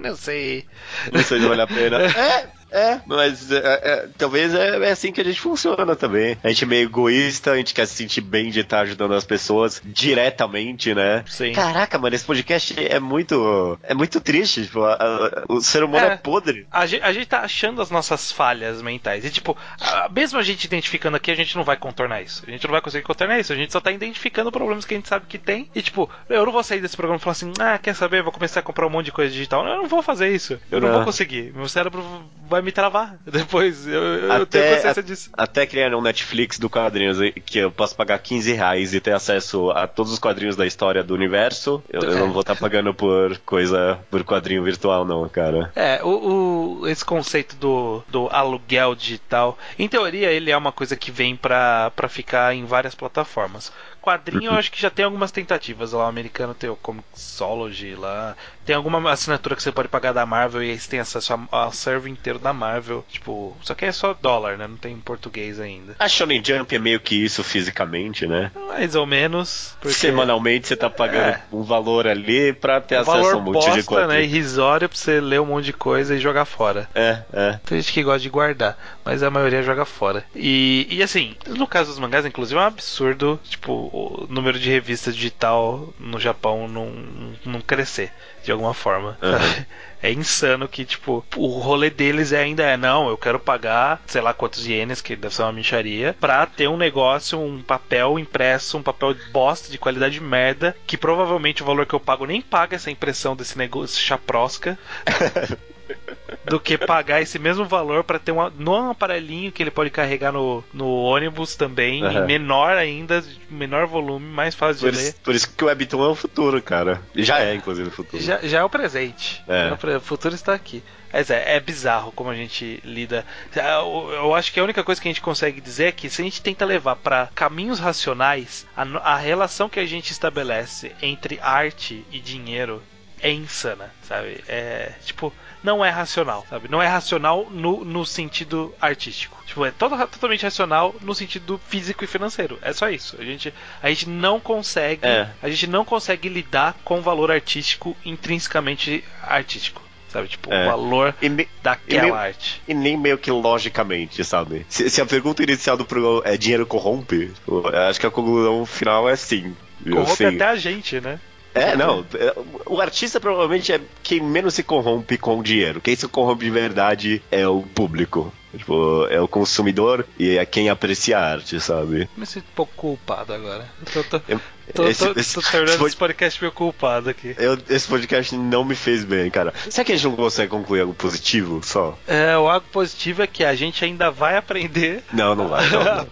não sei. Não sei se vale a pena. é, é, mas é, é, talvez é, é, assim que a gente funciona também. A gente é meio egoísta, a gente quer se sentir bem de estar ajudando as pessoas diretamente, né? Sim. Caraca, mano, esse podcast é muito. É muito triste. Tipo, a, a, o ser humano é, é podre. A gente, a gente tá achando as nossas falhas mentais. E, tipo, a, mesmo a gente identificando aqui, a gente não vai contornar isso. A gente não vai conseguir contornar isso. A gente só tá identificando problemas que a gente sabe que tem. E, tipo, eu não vou sair desse programa e falar assim: ah, quer saber? Vou começar a comprar um monte de coisa digital. Eu não vou fazer isso. Eu não, não vou conseguir. Meu cérebro vai vai me travar depois. Eu, eu até, tenho consciência disso. Até criar um Netflix do quadrinhos que eu posso pagar 15 reais e ter acesso a todos os quadrinhos da história do universo, eu, eu não vou estar tá pagando por coisa, por quadrinho virtual, não, cara. É, o, o, esse conceito do, do aluguel digital, em teoria, ele é uma coisa que vem para ficar em várias plataformas. Quadrinho eu acho que já tem algumas tentativas lá. O americano tem o Comixology lá. Tem alguma assinatura que você pode pagar da Marvel e aí você tem acesso ao server inteiro da Marvel. Tipo, só que é só dólar, né? Não tem em português ainda. A Shonen Jump é meio que isso fisicamente, né? Mais ou menos. Porque... Semanalmente você tá pagando é. um valor ali pra ter um acesso a um monte bosta, de coisa. né? Irrisório pra você ler um monte de coisa e jogar fora. É, é. Tem gente que gosta de guardar, mas a maioria joga fora. E, e assim, no caso dos mangás, inclusive, é um absurdo. Tipo, o número de revista digital no Japão não, não crescer de alguma forma. Uhum. É insano que, tipo, o rolê deles é ainda é, não, eu quero pagar, sei lá quantos ienes, que deve ser uma micharia, pra ter um negócio, um papel impresso, um papel bosta de qualidade de merda, que provavelmente o valor que eu pago nem paga essa impressão desse negócio chaprosca. do que pagar esse mesmo valor para ter um, no aparelhinho que ele pode carregar no, no ônibus também, uhum. menor ainda, menor volume, mais fácil por de isso, ler. Por isso que o Webtoon é o futuro, cara. Já é, inclusive, o futuro. Já, já é o presente. É. O futuro está aqui. Mas é, é bizarro como a gente lida. Eu, eu, acho que a única coisa que a gente consegue dizer é que se a gente tenta levar para caminhos racionais, a, a relação que a gente estabelece entre arte e dinheiro é insana, sabe? É tipo, não é racional, sabe? Não é racional no, no sentido artístico. Tipo, é todo, totalmente racional no sentido físico e financeiro. É só isso. A gente, a gente não consegue, é. a gente não consegue lidar com o valor artístico intrinsecamente artístico sabe? Tipo, é. o valor daquela meio, arte. E nem meio que logicamente, sabe? Se, se a pergunta inicial do programa é dinheiro corrompe, acho que a conclusão final é sim. Corrompe até a gente, né? É, não. O artista provavelmente é quem menos se corrompe com dinheiro. Quem se corrompe de verdade é o público. Tipo, é o consumidor e é quem aprecia a arte, sabe? Me sinto um pouco culpado agora. Eu tô, tô, eu, tô, esse, tô, esse, tô terminando esse podcast meio culpado aqui. Eu, esse podcast não me fez bem, cara. Será que a gente não consegue concluir algo positivo só? É, o algo positivo é que a gente ainda vai aprender. Não, não vai. Não, não.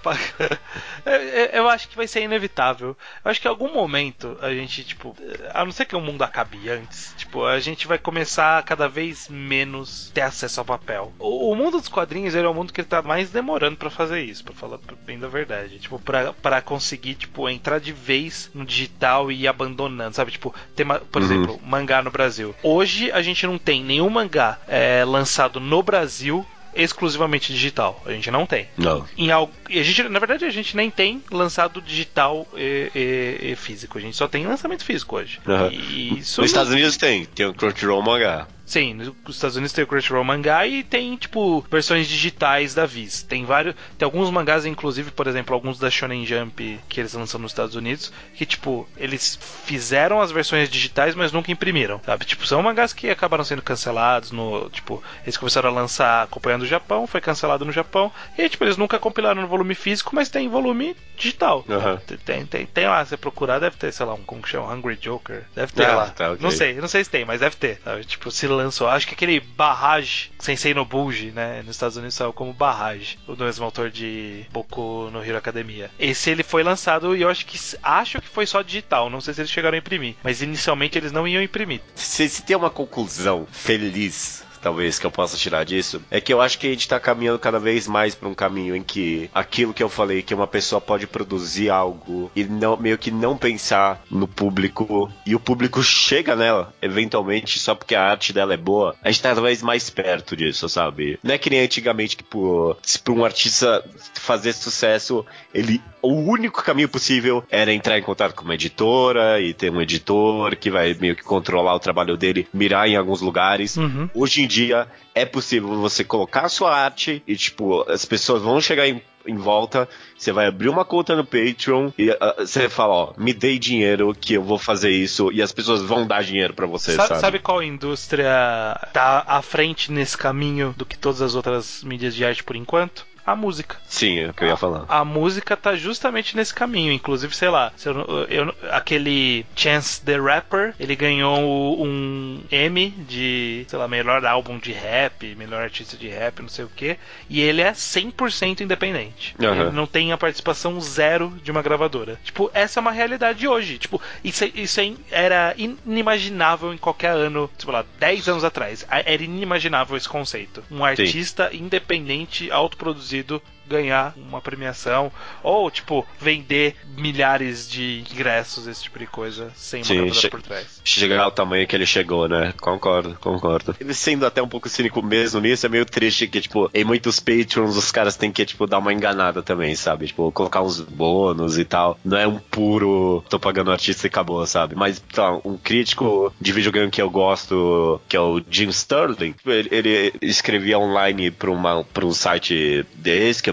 eu acho que vai ser inevitável. Eu acho que em algum momento a gente, tipo, a não ser que o mundo acabe antes, tipo, a gente vai começar a cada vez menos ter acesso ao papel. O, o mundo dos quadrinhos ele é o mundo que ele tá mais demorando para fazer isso, para falar bem da verdade. Tipo, para conseguir, tipo, entrar de vez no digital e ir abandonando, sabe? Tipo, tem, por uhum. exemplo, mangá no Brasil. Hoje a gente não tem nenhum mangá é, lançado no Brasil exclusivamente digital. A gente não tem. Não. Em algo, a gente, na verdade, a gente nem tem lançado digital e, e, e físico. A gente só tem lançamento físico hoje. Uhum. E Nos não... Estados Unidos tem. Tem o Crunchyroll Mangá. Sim, nos Estados Unidos tem o Crunchyroll mangá e tem, tipo, versões digitais da Viz. Tem vários. Tem alguns mangás, inclusive, por exemplo, alguns da Shonen Jump que eles lançam nos Estados Unidos, que, tipo, eles fizeram as versões digitais, mas nunca imprimiram, sabe? Tipo, são mangás que acabaram sendo cancelados no. Tipo, eles começaram a lançar acompanhando o Japão, foi cancelado no Japão, e, tipo, eles nunca compilaram no volume físico, mas tem volume digital. Uhum. Tem, tem, tem lá, se procurar, deve ter, sei lá, um como que chama? Hungry Joker. Deve ter ah, lá. Tá, okay. Não sei, não sei se tem, mas deve ter, sabe? Tipo, se lançou. Acho que aquele Barrage, Sensei no Bulge, né? Nos Estados Unidos saiu como Barrage, o mesmo autor de Boku no Hero Academia. Esse ele foi lançado e eu acho que acho que foi só digital, não sei se eles chegaram a imprimir, mas inicialmente eles não iam imprimir. Se, se tem uma conclusão feliz talvez, que eu possa tirar disso, é que eu acho que a gente está caminhando cada vez mais para um caminho em que aquilo que eu falei, que uma pessoa pode produzir algo e não, meio que não pensar no público e o público chega nela, eventualmente, só porque a arte dela é boa, a gente tá cada vez mais perto disso, sabe? Não é que nem antigamente que, pô, se pra um artista fazer sucesso, ele. O único caminho possível era entrar em contato com uma editora e ter um editor que vai meio que controlar o trabalho dele, mirar em alguns lugares. Uhum. Hoje em dia é possível você colocar a sua arte e, tipo, as pessoas vão chegar em, em volta, você vai abrir uma conta no Patreon e uh, você fala, ó, me dê dinheiro que eu vou fazer isso e as pessoas vão dar dinheiro para você, sabe, sabe? Sabe qual indústria tá à frente nesse caminho do que todas as outras mídias de arte por enquanto? A música. Sim, é o que eu ia falar. A, a música tá justamente nesse caminho. Inclusive, sei lá, eu, eu, aquele Chance the Rapper, ele ganhou um M de, sei lá, melhor álbum de rap, melhor artista de rap, não sei o que. E ele é 100% independente. Uhum. Ele não tem a participação zero de uma gravadora. Tipo, essa é uma realidade hoje. Tipo, isso, isso era inimaginável em qualquer ano, tipo lá, 10 anos atrás. Era inimaginável esse conceito. Um artista Sim. independente, autoproduzido produzido ganhar uma premiação ou tipo vender milhares de ingressos esse tipo de coisa sem uma gravadora por trás. Chegar ao tamanho que ele chegou, né? Concordo, concordo. Ele sendo até um pouco cínico mesmo nisso, é meio triste que tipo em muitos Patreons os caras têm que tipo dar uma enganada também, sabe? Tipo colocar uns bônus e tal. Não é um puro tô pagando artista e acabou, sabe? Mas tá, um crítico de videogame que eu gosto, que é o Jim Sterling, ele, ele escrevia online para uma para um site desse que é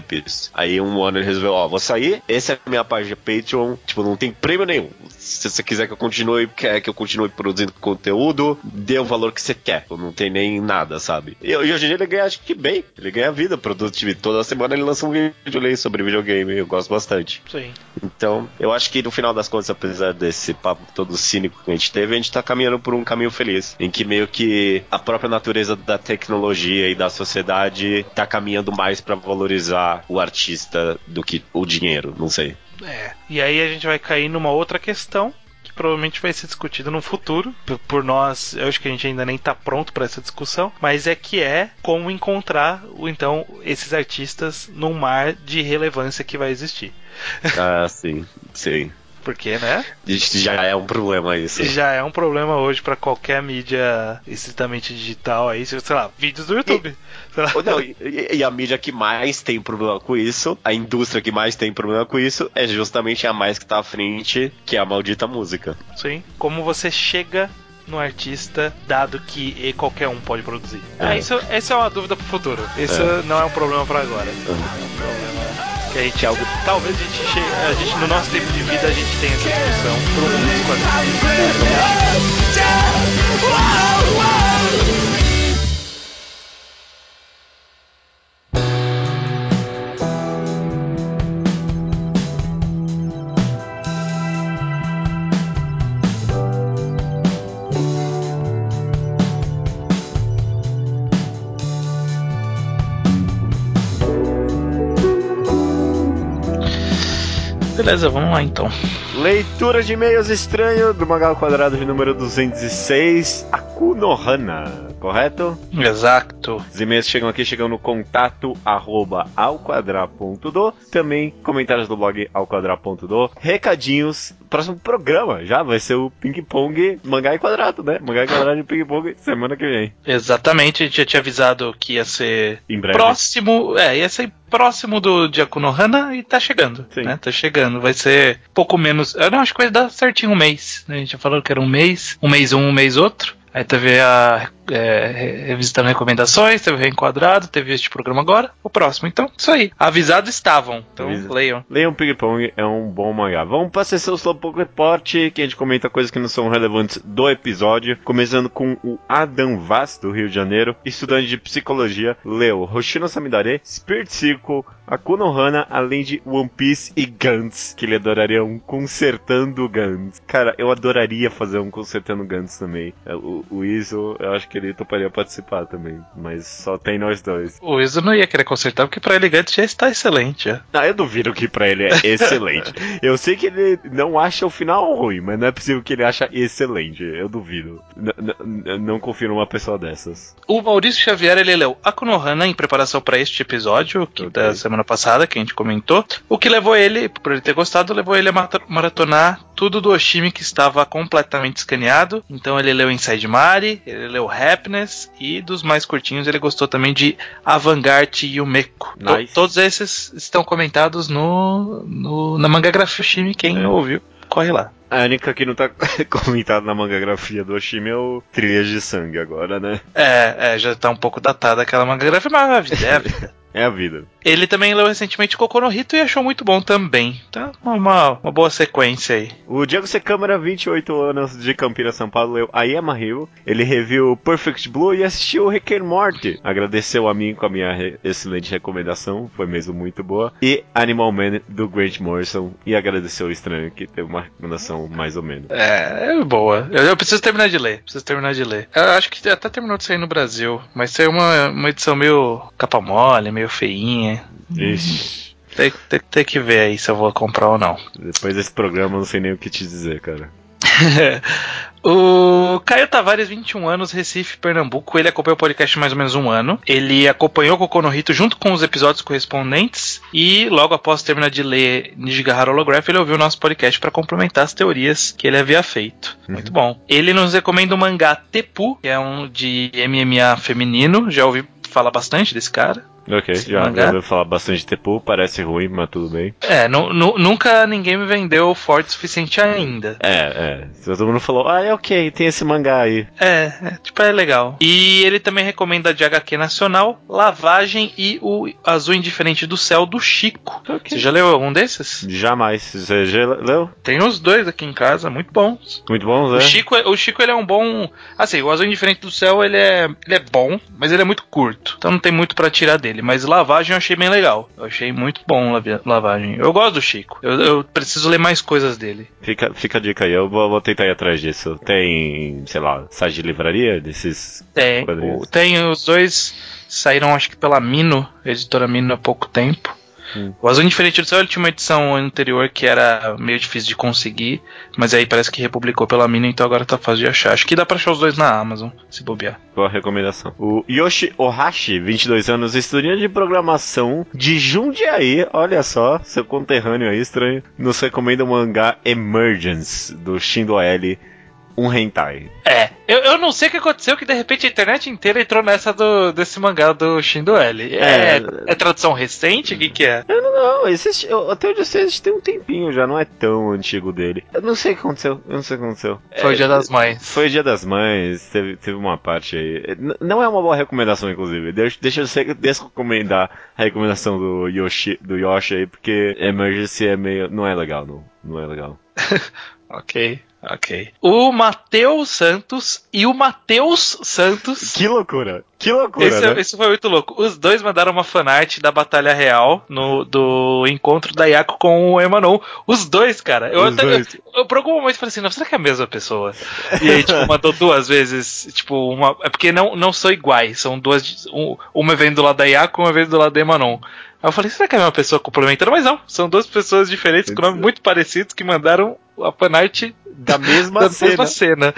Aí um ano ele resolveu, ó, vou sair, essa é a minha página Patreon, tipo, não tem prêmio nenhum. Se você quiser que eu continue, quer que eu continue produzindo conteúdo, dê o valor que você quer. Não tem nem nada, sabe? E, hoje em dia ele ganha, acho que bem. Ele ganha vida produtivo. Toda semana ele lança um vídeo ali sobre videogame. Eu gosto bastante. Sim. Então, eu acho que no final das contas, apesar desse papo todo cínico que a gente teve, a gente tá caminhando por um caminho feliz. Em que meio que a própria natureza da tecnologia e da sociedade tá caminhando mais para valorizar o artista do que o dinheiro. Não sei. É. E aí a gente vai cair numa outra questão que provavelmente vai ser discutida no futuro. Por, nós, eu acho que a gente ainda nem tá pronto para essa discussão, mas é que é como encontrar então esses artistas num mar de relevância que vai existir. Ah, sim, sim. Porque, né? Já é um problema isso. Já é um problema hoje para qualquer mídia estritamente digital aí, sei lá, vídeos do YouTube. E, não, e, e, a mídia que mais tem problema com isso, a indústria que mais tem problema com isso, é justamente a mais que tá à frente, que é a maldita música. Sim. Como você chega no artista, dado que qualquer um pode produzir. É. É, isso, essa é uma dúvida pro futuro. Isso é. não é um problema para agora. É um problema que a gente algo. Talvez a gente, chegue, a gente no nosso tempo de vida a gente tenha essa discussão por um dos Beleza, vamos lá então. Leitura de e-mails estranho do Magal Quadrado de número 206, Akunohana, correto? Exato. Os e-mails chegam aqui, chegam no contato arroba alquadra.do, também comentários do blog alquadra.do, recadinhos, próximo programa já vai ser o Ping Pong Mangá e Quadrado, né? Mangá e Quadrado e Ping Pong semana que vem. Exatamente, a gente já tinha avisado que ia ser em breve. próximo, é, ia ser próximo do de Akunohana e tá chegando, Sim. né? Tá chegando, vai ser pouco menos, eu não acho que vai dar certinho um mês, né? A gente já falou que era um mês, um mês um, um mês outro. Aí teve a é, revisitando recomendações, teve o reenquadrado, teve este programa agora, o próximo. Então, isso aí. Avisados estavam. Então, Avisa. leiam. Leiam Ping Pong, é um bom mangá. Vamos para a sessão Slowpoke Report, que a gente comenta coisas que não são relevantes do episódio. Começando com o Adam Vaz, do Rio de Janeiro, estudante de psicologia, leu Hoshino Samidare, Spirit Circle, Akuno Hana, além de One Piece e Gantz, que ele adoraria um Consertando Gantz. Cara, eu adoraria fazer um Consertando Gantz também. É, o, o Iso, eu acho que ele toparia participar também, mas só tem nós dois. O Iso não ia querer consertar porque pra ele Gantz já está excelente. É. Não, eu duvido que pra ele é excelente. eu sei que ele não acha o final ruim, mas não é possível que ele acha excelente. Eu duvido. N não confio numa pessoa dessas. O Maurício Xavier, ele leu Akunohana em preparação para este episódio, que okay. da semana passada, que a gente comentou. O que levou ele, por ele ter gostado, levou ele a maratonar tudo do Oshimi que estava completamente escaneado. Então ele leu Inside Mari, ele leu Happiness e dos mais curtinhos ele gostou também de Avantgarde e Umeko. Nice. todos esses estão comentados no, no na mangagrafia Oshimi, quem é. ouviu corre lá. A única que não tá comentada na mangagrafia do Oshimi é o Trilhas de Sangue agora, né? É, é, já tá um pouco datada aquela mangagrafia, mas a vida é a vida. É a vida. Ele também leu recentemente Kokono Hito e achou muito bom também. Tá uma, uma boa sequência aí. O Diego C. Câmara, 28 anos de Campinas, São Paulo, leu Ayama Hill. Ele reviu Perfect Blue e assistiu Rick and Morty. Agradeceu a mim com a minha excelente recomendação, foi mesmo muito boa. E Animal Man do Grant Morrison. E agradeceu o Estranho, que teve uma recomendação mais ou menos. É, é boa. Eu, eu, preciso terminar de ler. Preciso terminar de ler. Eu acho que até terminou de sair no Brasil, mas saiu uma, uma edição meio capa mole, meio meio feinha. Ixi. Tem, tem, tem, que ver aí se eu vou comprar ou não. Depois desse programa, eu não sei nem o que te dizer, cara. o Caio Tavares, 21 anos, Recife, Pernambuco. Ele acompanhou o podcast mais ou menos um ano. Ele acompanhou o Konohito junto com os episódios correspondentes. E logo após terminar de ler Nijigahara Holograph, ele ouviu o nosso podcast para complementar as teorias que ele havia feito. Uhum. Muito bom. Ele nos recomenda o mangá Tepu, que é um de MMA feminino. Já ouvi falar bastante desse cara. Ok, já, mangá. já ouviu falar bastante de Tepu, parece ruim, mas tudo bem. É, nu- nu- nunca ninguém me vendeu forte o suficiente ainda. É, é. Todo mundo falou, ah, é ok, tem esse mangá aí. É, é, tipo, é legal. E ele também recomenda de HQ Nacional, Lavagem e o Azul Indiferente do Céu do Chico. Você já leu algum desses? Jamais. Você já leu? Tem os dois aqui em casa, muito bons. Muito bom, O Zé. Chico, é- o Chico ele é um bom. Assim, o Azul Indiferente do Céu ele é, ele é bom, mas ele é muito curto. Então não tem muito pra tirar dele. Mas Lavagem eu achei bem legal. Eu achei muito bom Lavagem. Eu gosto do Chico. Eu, eu preciso ler mais coisas dele. Fica, fica a dica aí, eu vou, vou tentar ir atrás disso. Tem, sei lá, site de livraria desses. Tem, Quadrinhos. tem os dois saíram acho que pela Mino, editora Mino há pouco tempo. Hum. O Azul Indiferente do Céu ele tinha uma edição anterior que era meio difícil de conseguir, mas aí parece que republicou pela Mino, então agora tá fácil de achar. Acho que dá pra achar os dois na Amazon, se bobear. Boa recomendação. O Yoshi Ohashi, 22 anos, estudante de programação de Jundiaí, olha só, seu conterrâneo aí estranho, nos recomenda o mangá Emergence, do Shindo L, um hentai. É, eu, eu não sei o que aconteceu, que de repente a internet inteira entrou nessa do, desse mangá do Shindo L. É, É. é tradução recente? O que, que é? Eu não, não existe, eu- até onde eu sei, existe tem um tempinho já, não é tão antigo dele. Eu não sei o que aconteceu, eu não sei o que aconteceu. Foi É, o Dia das Mães. Foi o Dia das Mães, teve, teve uma parte aí. Não é uma boa recomendação, inclusive. Deixa, deixa eu desrecomendar a recomendação do Yoshi, do Yoshi aí, porque Emergency é meio. não é legal, não. Não é legal. Ok, ok. O Matheus Santos e o Matheus Santos. Que loucura! Que loucura, Esse, né? esse foi muito louco. Os dois mandaram uma fanart da Batalha Real no, do encontro da Yako com o Emanon. Os dois, cara. Eu Os até. dois. Eu, eu por algum momento falei assim, não, será que é a mesma pessoa? E aí, tipo, mandou duas vezes, tipo, uma. É porque não, não são iguais, são duas. Um, uma vem do lado da Yako, uma vem do lado da Emanon. Aí eu falei, será que é a mesma pessoa complementando? Mas não, são duas pessoas diferentes com nomes muito parecidos que mandaram a fanart Da mesma da cena. mesma cena.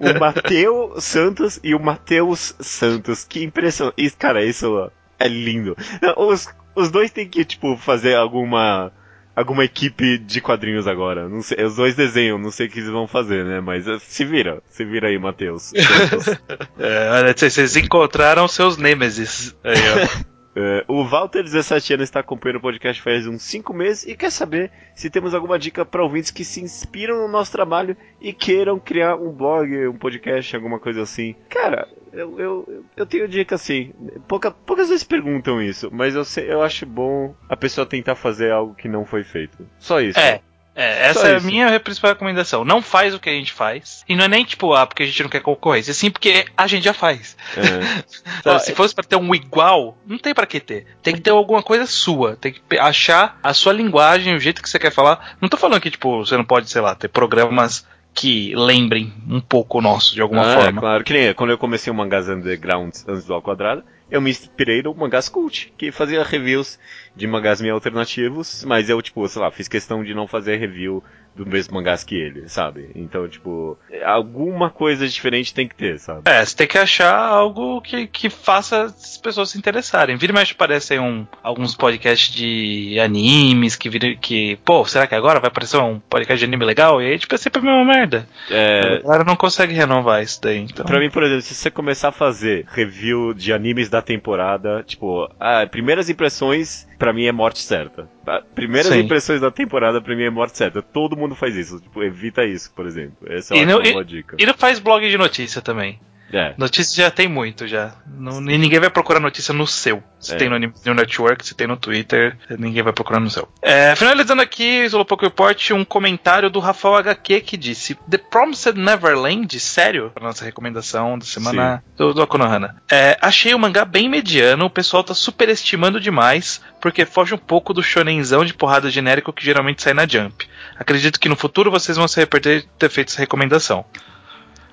O Matheus Santos e o Matheus Santos. Que impressão. Isso, cara, isso é lindo. Os, os dois têm que, tipo, fazer alguma. Alguma equipe de quadrinhos agora. Não sei, os dois desenham, não sei o que eles vão fazer, né? Mas eh, se vira. Se vira aí, Matheus. É, olha, vocês- vocês encontraram seus nêmesis. Aí, ó. É, o Walter, 17 anos, está acompanhando o podcast faz uns 5 meses e quer saber se temos alguma dica para ouvintes que se inspiram no nosso trabalho e queiram criar um blog, um podcast, alguma coisa assim. Cara, eu, eu, eu tenho dica assim. Pouca, poucas vezes perguntam isso, mas eu, eu acho bom a pessoa tentar fazer algo que não foi feito. Só isso. É. É, essa é a minha principal recomendação. Não faz o que a gente faz. E não é nem tipo, ah, porque a gente não quer concorrência. Sim, porque a gente já faz. É. Se fosse pra ter um igual, não tem pra que ter. Tem que ter alguma coisa sua. Tem que achar a sua linguagem, o jeito que você quer falar. Não tô falando que, tipo, você não pode, sei lá, ter programas que lembrem um pouco o nosso, de alguma Ah, é, forma. claro. Que nem quando eu comecei o Mangás Underground antes do Ao Quadrado, eu me inspirei no Mangás Cult, que fazia reviews de mangás meio alternativos, mas eu, tipo, sei lá, fiz questão de não fazer review do mesmo mangás que ele, sabe? Então, tipo, alguma coisa diferente tem que ter, sabe? É, você tem que achar algo que, que faça as pessoas se interessarem. Vira e mexe aparecem um, alguns podcasts de animes que vira que, pô, será que agora vai aparecer um podcast de anime legal? E aí, tipo, é sempre a mesma merda. É, A galera não consegue renovar isso daí, então. Pra mim, por exemplo, se você começar a fazer review de animes da temporada, tipo, ah, primeiras impressões, pra mim é morte certa. Ah, Primeiras Sim. impressões da temporada, pra mim é morte certa. Todo mundo faz isso. Tipo, evita isso, por exemplo. Essa não- uma e- boa dica. E não faz blog de notícia também. É. Notícia já tem muito já. Não, e ninguém vai procurar notícia no seu. Se É. tem no News Network, se tem no Twitter, ninguém vai procurar no seu. É, finalizando aqui, Slowpoke Report, um comentário do Rafael HQ que disse: The Promised Neverland, sério? Pra nossa recomendação da semana do, do Konohana. É, achei o mangá bem mediano, o pessoal tá superestimando demais, porque foge um pouco do shonenzão de porrada genérico que geralmente sai na Jump. Acredito que no futuro vocês vão se de ter feito essa recomendação.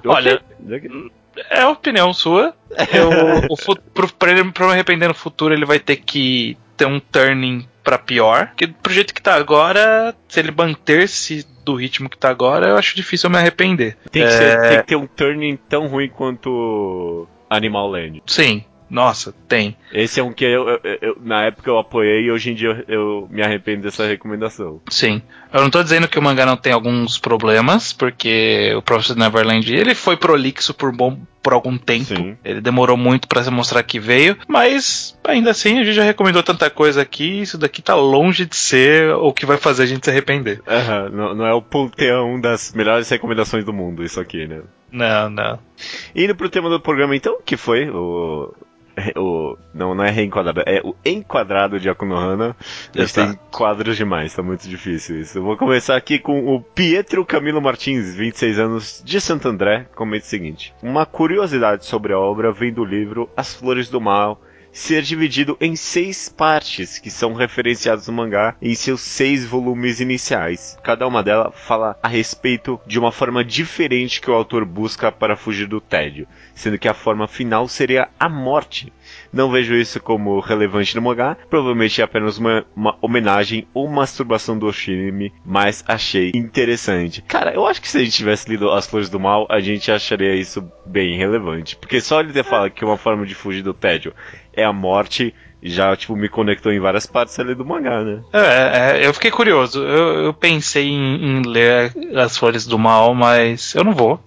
Olha, Ok. É a opinião sua. Eu, o pro, pra, ele, pra eu me arrepender no futuro, ele vai ter que ter um turning pra pior. Porque pro jeito que tá agora, se ele manter-se do ritmo que tá agora, eu acho difícil eu me arrepender. Tem que, É. ser- tem que ter um turning tão ruim quanto Animal Land. Sim. Nossa, tem. Esse é um que eu, eu, eu, na época eu apoiei e hoje em dia eu, me arrependo dessa recomendação. Sim. Eu não tô dizendo que o mangá não tem alguns problemas, porque o Professor Neverland ele foi prolixo por bom por algum tempo. Sim. Ele demorou muito para mostrar que veio, mas ainda assim a gente já recomendou tanta coisa aqui, isso daqui tá longe de ser o que vai fazer a gente se arrepender. Uhum, não, não é o ponteão das melhores recomendações do mundo, isso aqui, né? Não, não. Indo pro tema do programa então, que foi o o, não, não é reenquadrado, é o enquadrado de Akunohana. Gente tem quadros demais, tá muito difícil isso. Eu vou começar aqui com o Pietro Camilo Martins, 26 anos, de Santo André, comenta o seguinte: Uma curiosidade sobre a obra vem do livro As Flores do Mal, ser dividido em seis partes que são referenciadas no mangá em seus seis volumes iniciais. Cada uma delas fala a respeito de uma forma diferente que o autor busca para fugir do tédio, sendo que a forma final seria a morte. Não vejo isso como relevante no mangá, provavelmente é apenas uma, uma homenagem ou masturbação do Oshimi, mas achei interessante. Cara, eu acho que se a gente tivesse lido As Flores do Mal, a gente acharia isso bem relevante, porque só ele ter falado que é uma forma de fugir do tédio é a morte já, tipo, me conectou em várias partes ali do mangá, né? É, é eu fiquei curioso. Eu, eu pensei em, em, ler As Flores do Mal, mas eu não vou.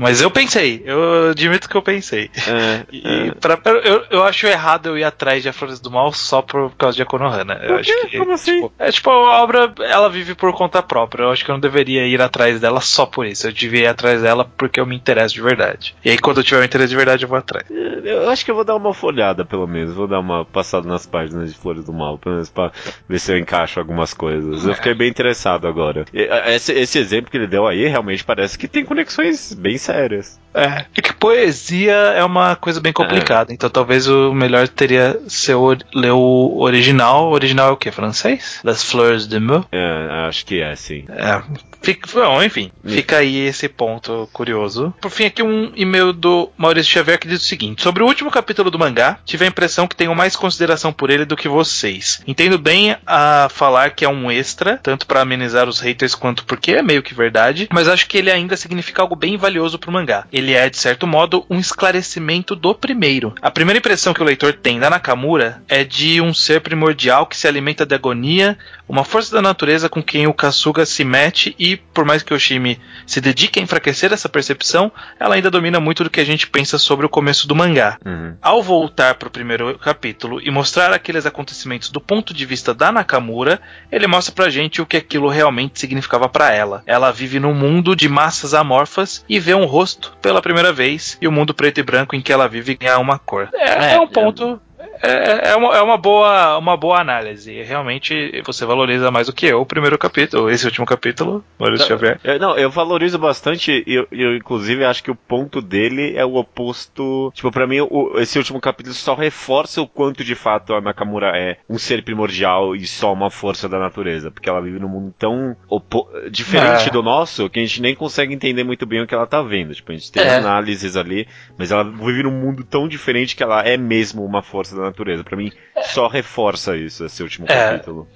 Mas eu pensei, eu admito que eu pensei. É, e é. Pra, pra, eu, eu acho errado eu ir atrás de A Flores do Mal só por, por causa de Akonohana. Eu acho que, Como assim? Tipo, é tipo, a obra, ela vive por conta própria. Eu acho que eu não deveria ir atrás dela só por isso. Eu devia ir atrás dela porque eu me interesso de verdade. E aí, quando eu tiver um interesse de verdade, eu vou atrás. É, eu acho que eu vou dar uma folhada, pelo menos. Vou dar uma passada nas páginas de Flores do Mal, pelo menos pra ver se eu encaixo algumas coisas. Eu fiquei bem interessado agora. Esse, esse exemplo que ele deu aí realmente parece que tem conexões bem sérias sérias é, é que poesia é uma coisa bem complicada, é. então talvez o melhor teria ser ler o original. O original é o que? Francês? Das Fleurs de Meaux? É, acho que é, sim. É, Fica, bom, enfim, fica aí esse ponto curioso. Por fim, aqui um e-mail do Maurício Xavier que diz o seguinte: Sobre o último capítulo do mangá, tive a impressão que tenho mais consideração por ele do que vocês. Entendo bem a falar que é um extra, tanto para amenizar os haters quanto porque é meio que verdade, mas acho que ele ainda significa algo bem valioso pro mangá. Ele é, de certo modo, um esclarecimento do primeiro. A primeira impressão que o leitor tem da Nakamura é de um ser primordial que se alimenta de agonia, uma força da natureza com quem o Kasuga se mete e, por mais que o Shimi se dedique a enfraquecer essa percepção, ela ainda domina muito do que a gente pensa sobre o começo do mangá. Uhum. Ao voltar para o primeiro capítulo e mostrar aqueles acontecimentos do ponto de vista da Nakamura, ele mostra pra gente o que aquilo realmente significava para ela. Ela vive num mundo de massas amorfas e vê um rosto pela primeira vez, e o mundo preto e branco em que ela vive ganha uma cor. É, é, é um ponto é, é, uma, é uma, boa, uma boa análise. Realmente você valoriza mais do que eu o primeiro capítulo, esse último capítulo, Maurício não, Xavier. Eu, não, eu valorizo bastante. Eu, eu, inclusive, acho que o ponto dele é o oposto. Tipo, para mim, o, esse último capítulo só reforça o quanto de fato a Nakamura é um ser primordial e só uma força da natureza. Porque ela vive num mundo tão diferente é. do nosso que a gente nem consegue entender muito bem o que ela tá vendo. Tipo, a gente tem é. análises ali, mas ela vive num mundo tão diferente que ela é mesmo uma força da natureza. Para mim, é. só reforça isso, esse último é, capítulo.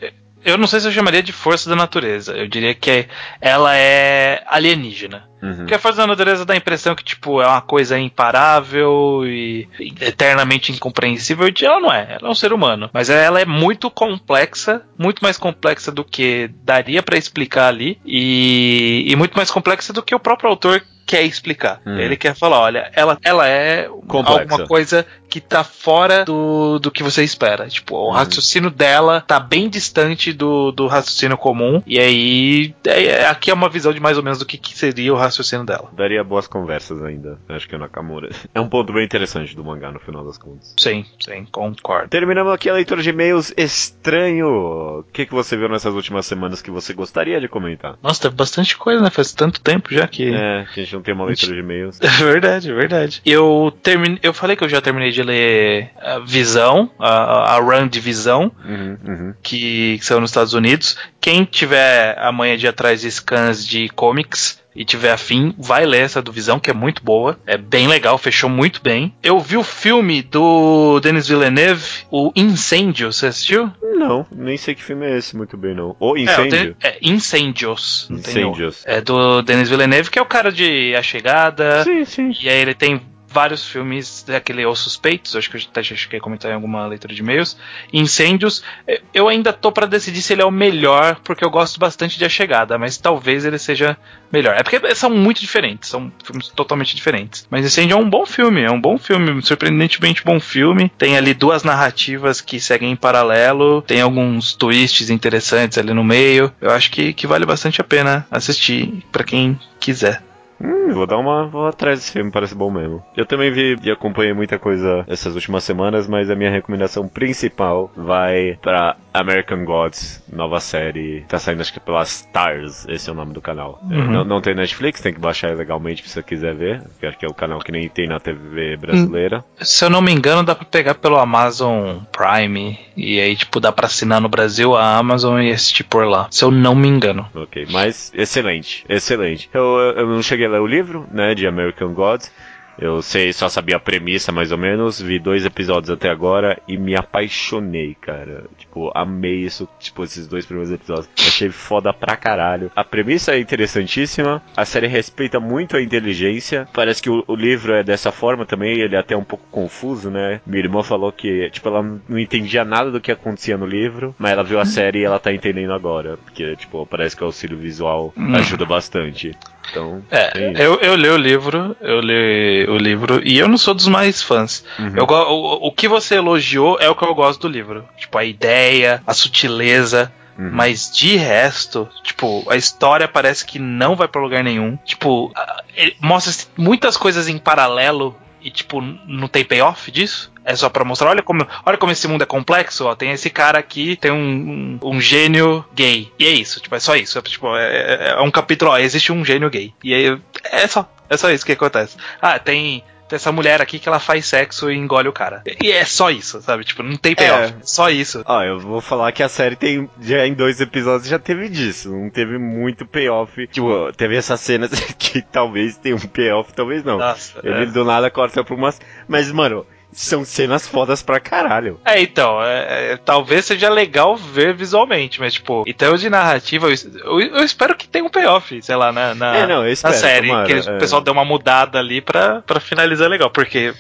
Eu não sei se eu chamaria de força da natureza. Eu diria que ela é alienígena. Uhum. Porque a força da natureza dá a impressão que, tipo, é uma coisa imparável e eternamente incompreensível. E ela não é. Ela é um ser humano. Mas ela é muito complexa, muito mais complexa do que daria para explicar ali. E, e muito mais complexa do que o próprio autor quer explicar. Hum. Ele quer falar, olha, ela, ela é Complexa. alguma coisa que tá fora do, do que você espera. Tipo, o hum. raciocínio dela tá bem distante do, do raciocínio comum. E aí, é, é, aqui é uma visão de mais ou menos do que, que, seria o raciocínio dela. Daria boas conversas ainda, acho que é Nakamura. É um ponto bem interessante do mangá no final das contas. Sim, sim, concordo. Terminamos aqui a leitura de e-mails estranho. O que, que você viu nessas últimas semanas que você gostaria de comentar? Nossa, teve bastante coisa, né? Faz tanto tempo já que. É, que a gente não tem uma leitura de e-mails. É verdade, é verdade. Eu termine... eu falei que eu já terminei de ler a Visão, a, a Run de Visão, uhum, uhum. Que, que saiu nos Estados Unidos. Quem tiver amanhã de atrás scans de comics, e tiver afim, vai ler essa do Visão, que é muito boa. É bem legal, fechou muito bem. Eu vi o filme do Denis Villeneuve, o Incêndio, você assistiu? Não, nem sei que filme é esse muito bem, não. O Incêndio? É, é Incêndios. Incêndios. É do Denis Villeneuve, que é o cara de A Chegada. Sim, sim. E aí ele tem vários filmes daquele Os Suspeitos, acho que eu até cheguei a comentar em alguma leitura de e-mails, Incêndios. Eu ainda tô para decidir se ele é o melhor, porque eu gosto bastante de A Chegada, mas talvez ele seja melhor. É porque são muito diferentes, são filmes totalmente diferentes. Mas Incêndio é um bom filme, é um bom filme, surpreendentemente bom filme. Tem ali duas narrativas que seguem em paralelo, tem alguns twists interessantes ali no meio. Eu acho que, que vale bastante a pena assistir para quem quiser. Hum, vou dar uma. Vou atrás desse filme, parece bom mesmo. Eu também vi e acompanhei muita coisa essas últimas semanas, mas a minha recomendação principal vai para American Gods, nova série. Tá saindo acho que pela Stars, esse é o nome do canal. É, uhum. Não, não, tem Netflix, tem que baixar legalmente se você quiser ver. Que acho que é o canal que nem tem na TV brasileira. Hum, se eu não me engano, dá pra pegar pelo Amazon Prime. E aí, tipo, dá pra assinar no Brasil a Amazon e assistir por lá. Se eu não me engano. Ok, mas excelente, excelente. Eu, eu não cheguei a ler o livro, né, de American Gods. Eu sei, só sabia a premissa mais ou menos, vi dois episódios até agora e me apaixonei, cara. Tipo, amei isso, tipo, esses dois primeiros episódios. Achei foda pra caralho. A premissa é interessantíssima, a série respeita muito a inteligência. Parece que o, o livro é dessa forma também, ele é até um pouco confuso, né? Minha irmã falou que, tipo, ela não entendia nada do que acontecia no livro, mas ela viu a série e ela tá entendendo agora. Porque, tipo, parece que o auxílio visual hum. ajuda bastante. Então, é, eu, eu li o livro, eu li o livro, e eu não sou dos mais fãs. Uhum. Eu, o, o que você elogiou é o que eu gosto do livro. Tipo, a ideia, a sutileza. Uhum. Mas de resto, tipo, a história parece que não vai para lugar nenhum. Tipo, mostra muitas coisas em paralelo e, tipo, não tem payoff disso. É só para mostrar, olha como, olha como esse mundo é complexo, ó. Tem esse cara aqui, tem um, um, um gênio gay. E é isso, tipo, é só isso. É, tipo, é, é, é um capítulo, ó, existe um gênio gay. E aí é só. É só isso que acontece. Ah, tem tem essa mulher aqui que ela faz sexo e engole o cara. E é só isso, sabe? Tipo, não tem payoff. É. Só isso. Ó, eu vou falar que a série tem. Já em dois episódios já teve disso. Não teve muito payoff. Tipo, teve essas cenas que talvez tenha um payoff, talvez não. Nossa, Ele é. do nada corta pra umas. Mas, mano, são cenas fodas pra caralho. É, então, é, é, talvez seja legal ver visualmente, mas, tipo, em termos de narrativa, eu, eu, eu espero que tenha um payoff, sei lá, na, na, é, não, espero, na série. Tomara, que o pessoal é. dê uma mudada ali pra, pra finalizar legal, porque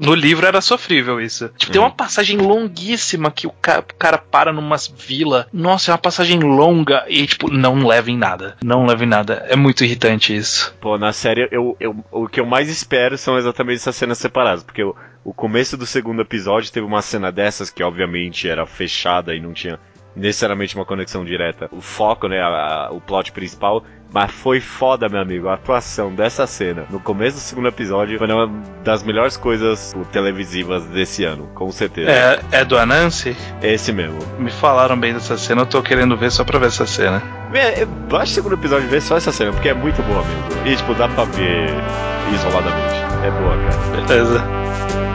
no livro era sofrível isso. Tipo, tem uma uhum. passagem longuíssima que o cara, o cara para numa vila. Nossa, é uma passagem longa e, tipo, não leva em nada. Não leva em nada. É muito irritante isso. Pô, na série, eu, eu, o que eu mais espero são exatamente essas cenas separadas. Porque o, o começo do segundo episódio teve uma cena dessas que, obviamente, era fechada e não tinha necessariamente uma conexão direta. O foco, né, a, a, o plot principal, mas foi foda, meu amigo. A atuação dessa cena no começo do segundo episódio foi uma das melhores coisas televisivas desse ano, com certeza. É, é do Anansi? Esse mesmo. Me falaram bem dessa cena, eu tô querendo ver só pra ver essa cena. É, baixa o segundo episódio e vê só essa cena, porque é muito boa mesmo. E, tipo, dá pra ver isoladamente. É boa, cara. Beleza.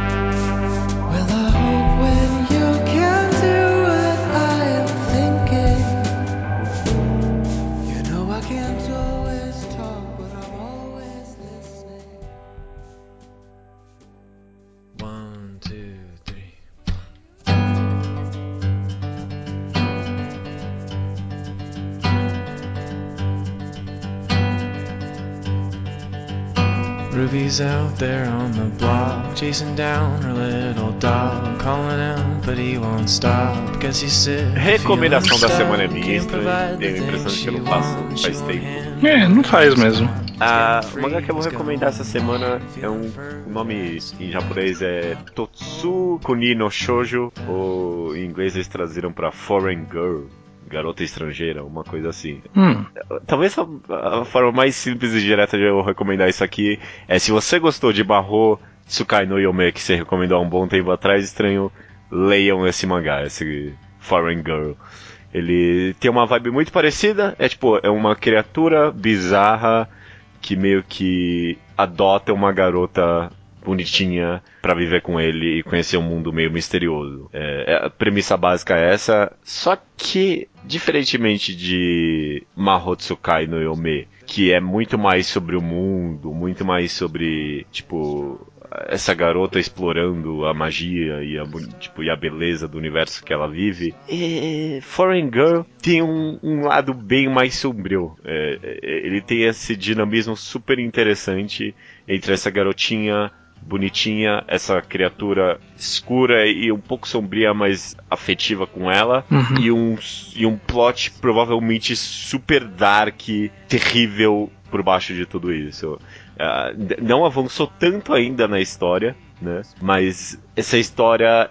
Ruby's out there on the block, chasing down her little dog, calling out, but he won't stop, cause he's sick. Recomendação da semana é minha, tenho a impressão de que eu não faço faz tempo. É, não faz mesmo. Ah, o mangá que eu vou recomendar essa semana é um. O nome em japonês é Totsu Kuni no Shoujo, ou em inglês eles traduziram pra Foreign Girl garota estrangeira, uma coisa assim. Hum. Talvez a, a, forma mais simples e direta de eu recomendar isso aqui é se você gostou de Barro Tsukai no Yome, que você recomendou há um bom tempo atrás, estranho, leiam esse mangá, esse Foreign Girl. Ele tem uma vibe muito parecida, é tipo, é uma criatura bizarra que meio que adota uma garota bonitinha para viver com ele e conhecer um mundo meio misterioso. É, é, a premissa básica é essa, só que diferentemente de Mahotsukai no Yome, que é muito mais sobre o mundo, muito mais sobre, tipo, essa garota explorando a magia e a, tipo, e a beleza do universo que ela vive. E Foreign Girl tem um, um lado bem mais sombrio. É, é ele tem esse dinamismo super interessante entre essa garotinha bonitinha, essa criatura escura e um pouco sombria, mas afetiva com ela, Uhum. e, um, e um plot provavelmente super dark, terrível por baixo de tudo isso. D- não avançou tanto ainda na história, né? Mas essa história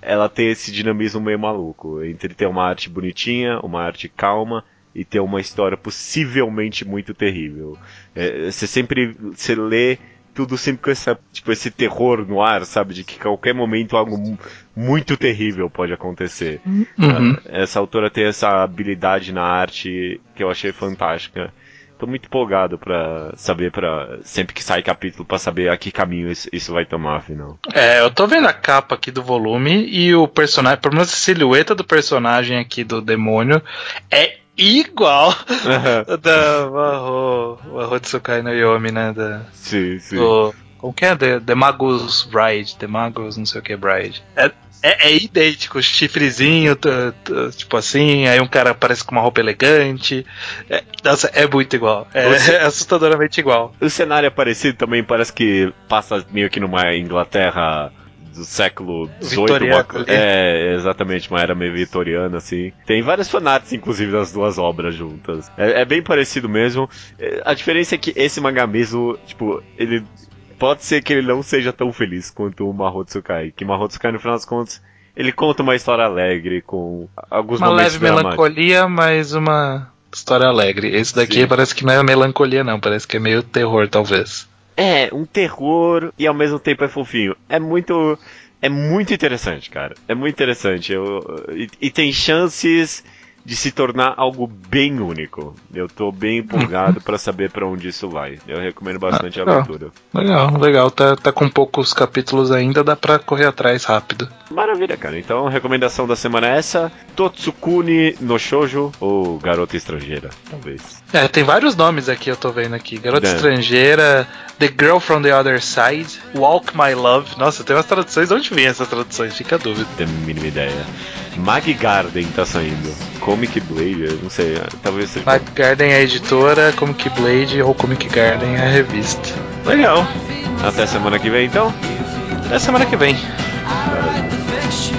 ela tem esse dinamismo meio maluco entre ter uma arte bonitinha, uma arte calma e ter uma história possivelmente muito terrível. É, você sempre você lê tudo sempre com essa, tipo, esse terror no ar, sabe? De que qualquer momento algo mu- muito terrível pode acontecer. Uhum. Ah, Essa autora tem essa habilidade na arte que eu achei fantástica. Tô muito empolgado pra saber, para sempre que sai capítulo, pra saber a que caminho isso, isso vai tomar, afinal. É, eu tô vendo a capa aqui do volume e o personagem, pelo menos a silhueta do personagem aqui do demônio é igual da Maho, Maho Tsukai no Yomi, né? Da, sim, sim. do, como que é? The, The Magus Bride, The Magus não sei o que Bride. É, é, é idêntico, chifrezinho, t- t- tipo assim, aí um cara aparece com uma roupa elegante. É, nossa, é muito igual. É, é assustadoramente igual. O cenário é parecido também, parece que passa meio que numa Inglaterra do século XVIII. Uma. É, exatamente, uma era meio vitoriana, assim. Tem várias fanarts, inclusive, das duas obras juntas. É, é bem parecido mesmo. É, A diferença é que esse mangá mesmo, tipo, ele. Pode ser que ele não seja tão feliz quanto o Mahotsukai. Que Mahotsukai, no final das contas, ele conta uma história alegre, com alguns Uma momentos leve dramáticos. melancolia, mas uma história alegre. Esse daqui Sim. parece que não é melancolia, não. Parece que é meio terror, talvez. É, um terror e ao mesmo tempo é fofinho. É muito. É muito interessante, cara. É muito interessante. Eu, e, e tem chances de se tornar algo bem único. Eu tô bem empolgado pra saber pra onde isso vai. Eu recomendo bastante Ah, a legal. leitura. Legal, legal. Tá, tá com poucos capítulos ainda, dá pra correr atrás rápido. Maravilha, cara. Então, recomendação da semana é essa: Totsukuni no Shoujo ou Garota Estrangeira, talvez. É, tem vários nomes aqui, eu tô vendo aqui. Garota É. Estrangeira, The Girl from the Other Side, Walk My Love. Nossa, tem umas traduções. De onde vem essas traduções? Fica a dúvida. Tenho a mínima ideia. Mag Garden tá saindo. Comic Blade, não sei. Talvez seja. Black Garden é a editora, Comic Blade ou Comic Garden é a revista. Legal. Até semana que vem, então. Até semana que vem. Maravilha.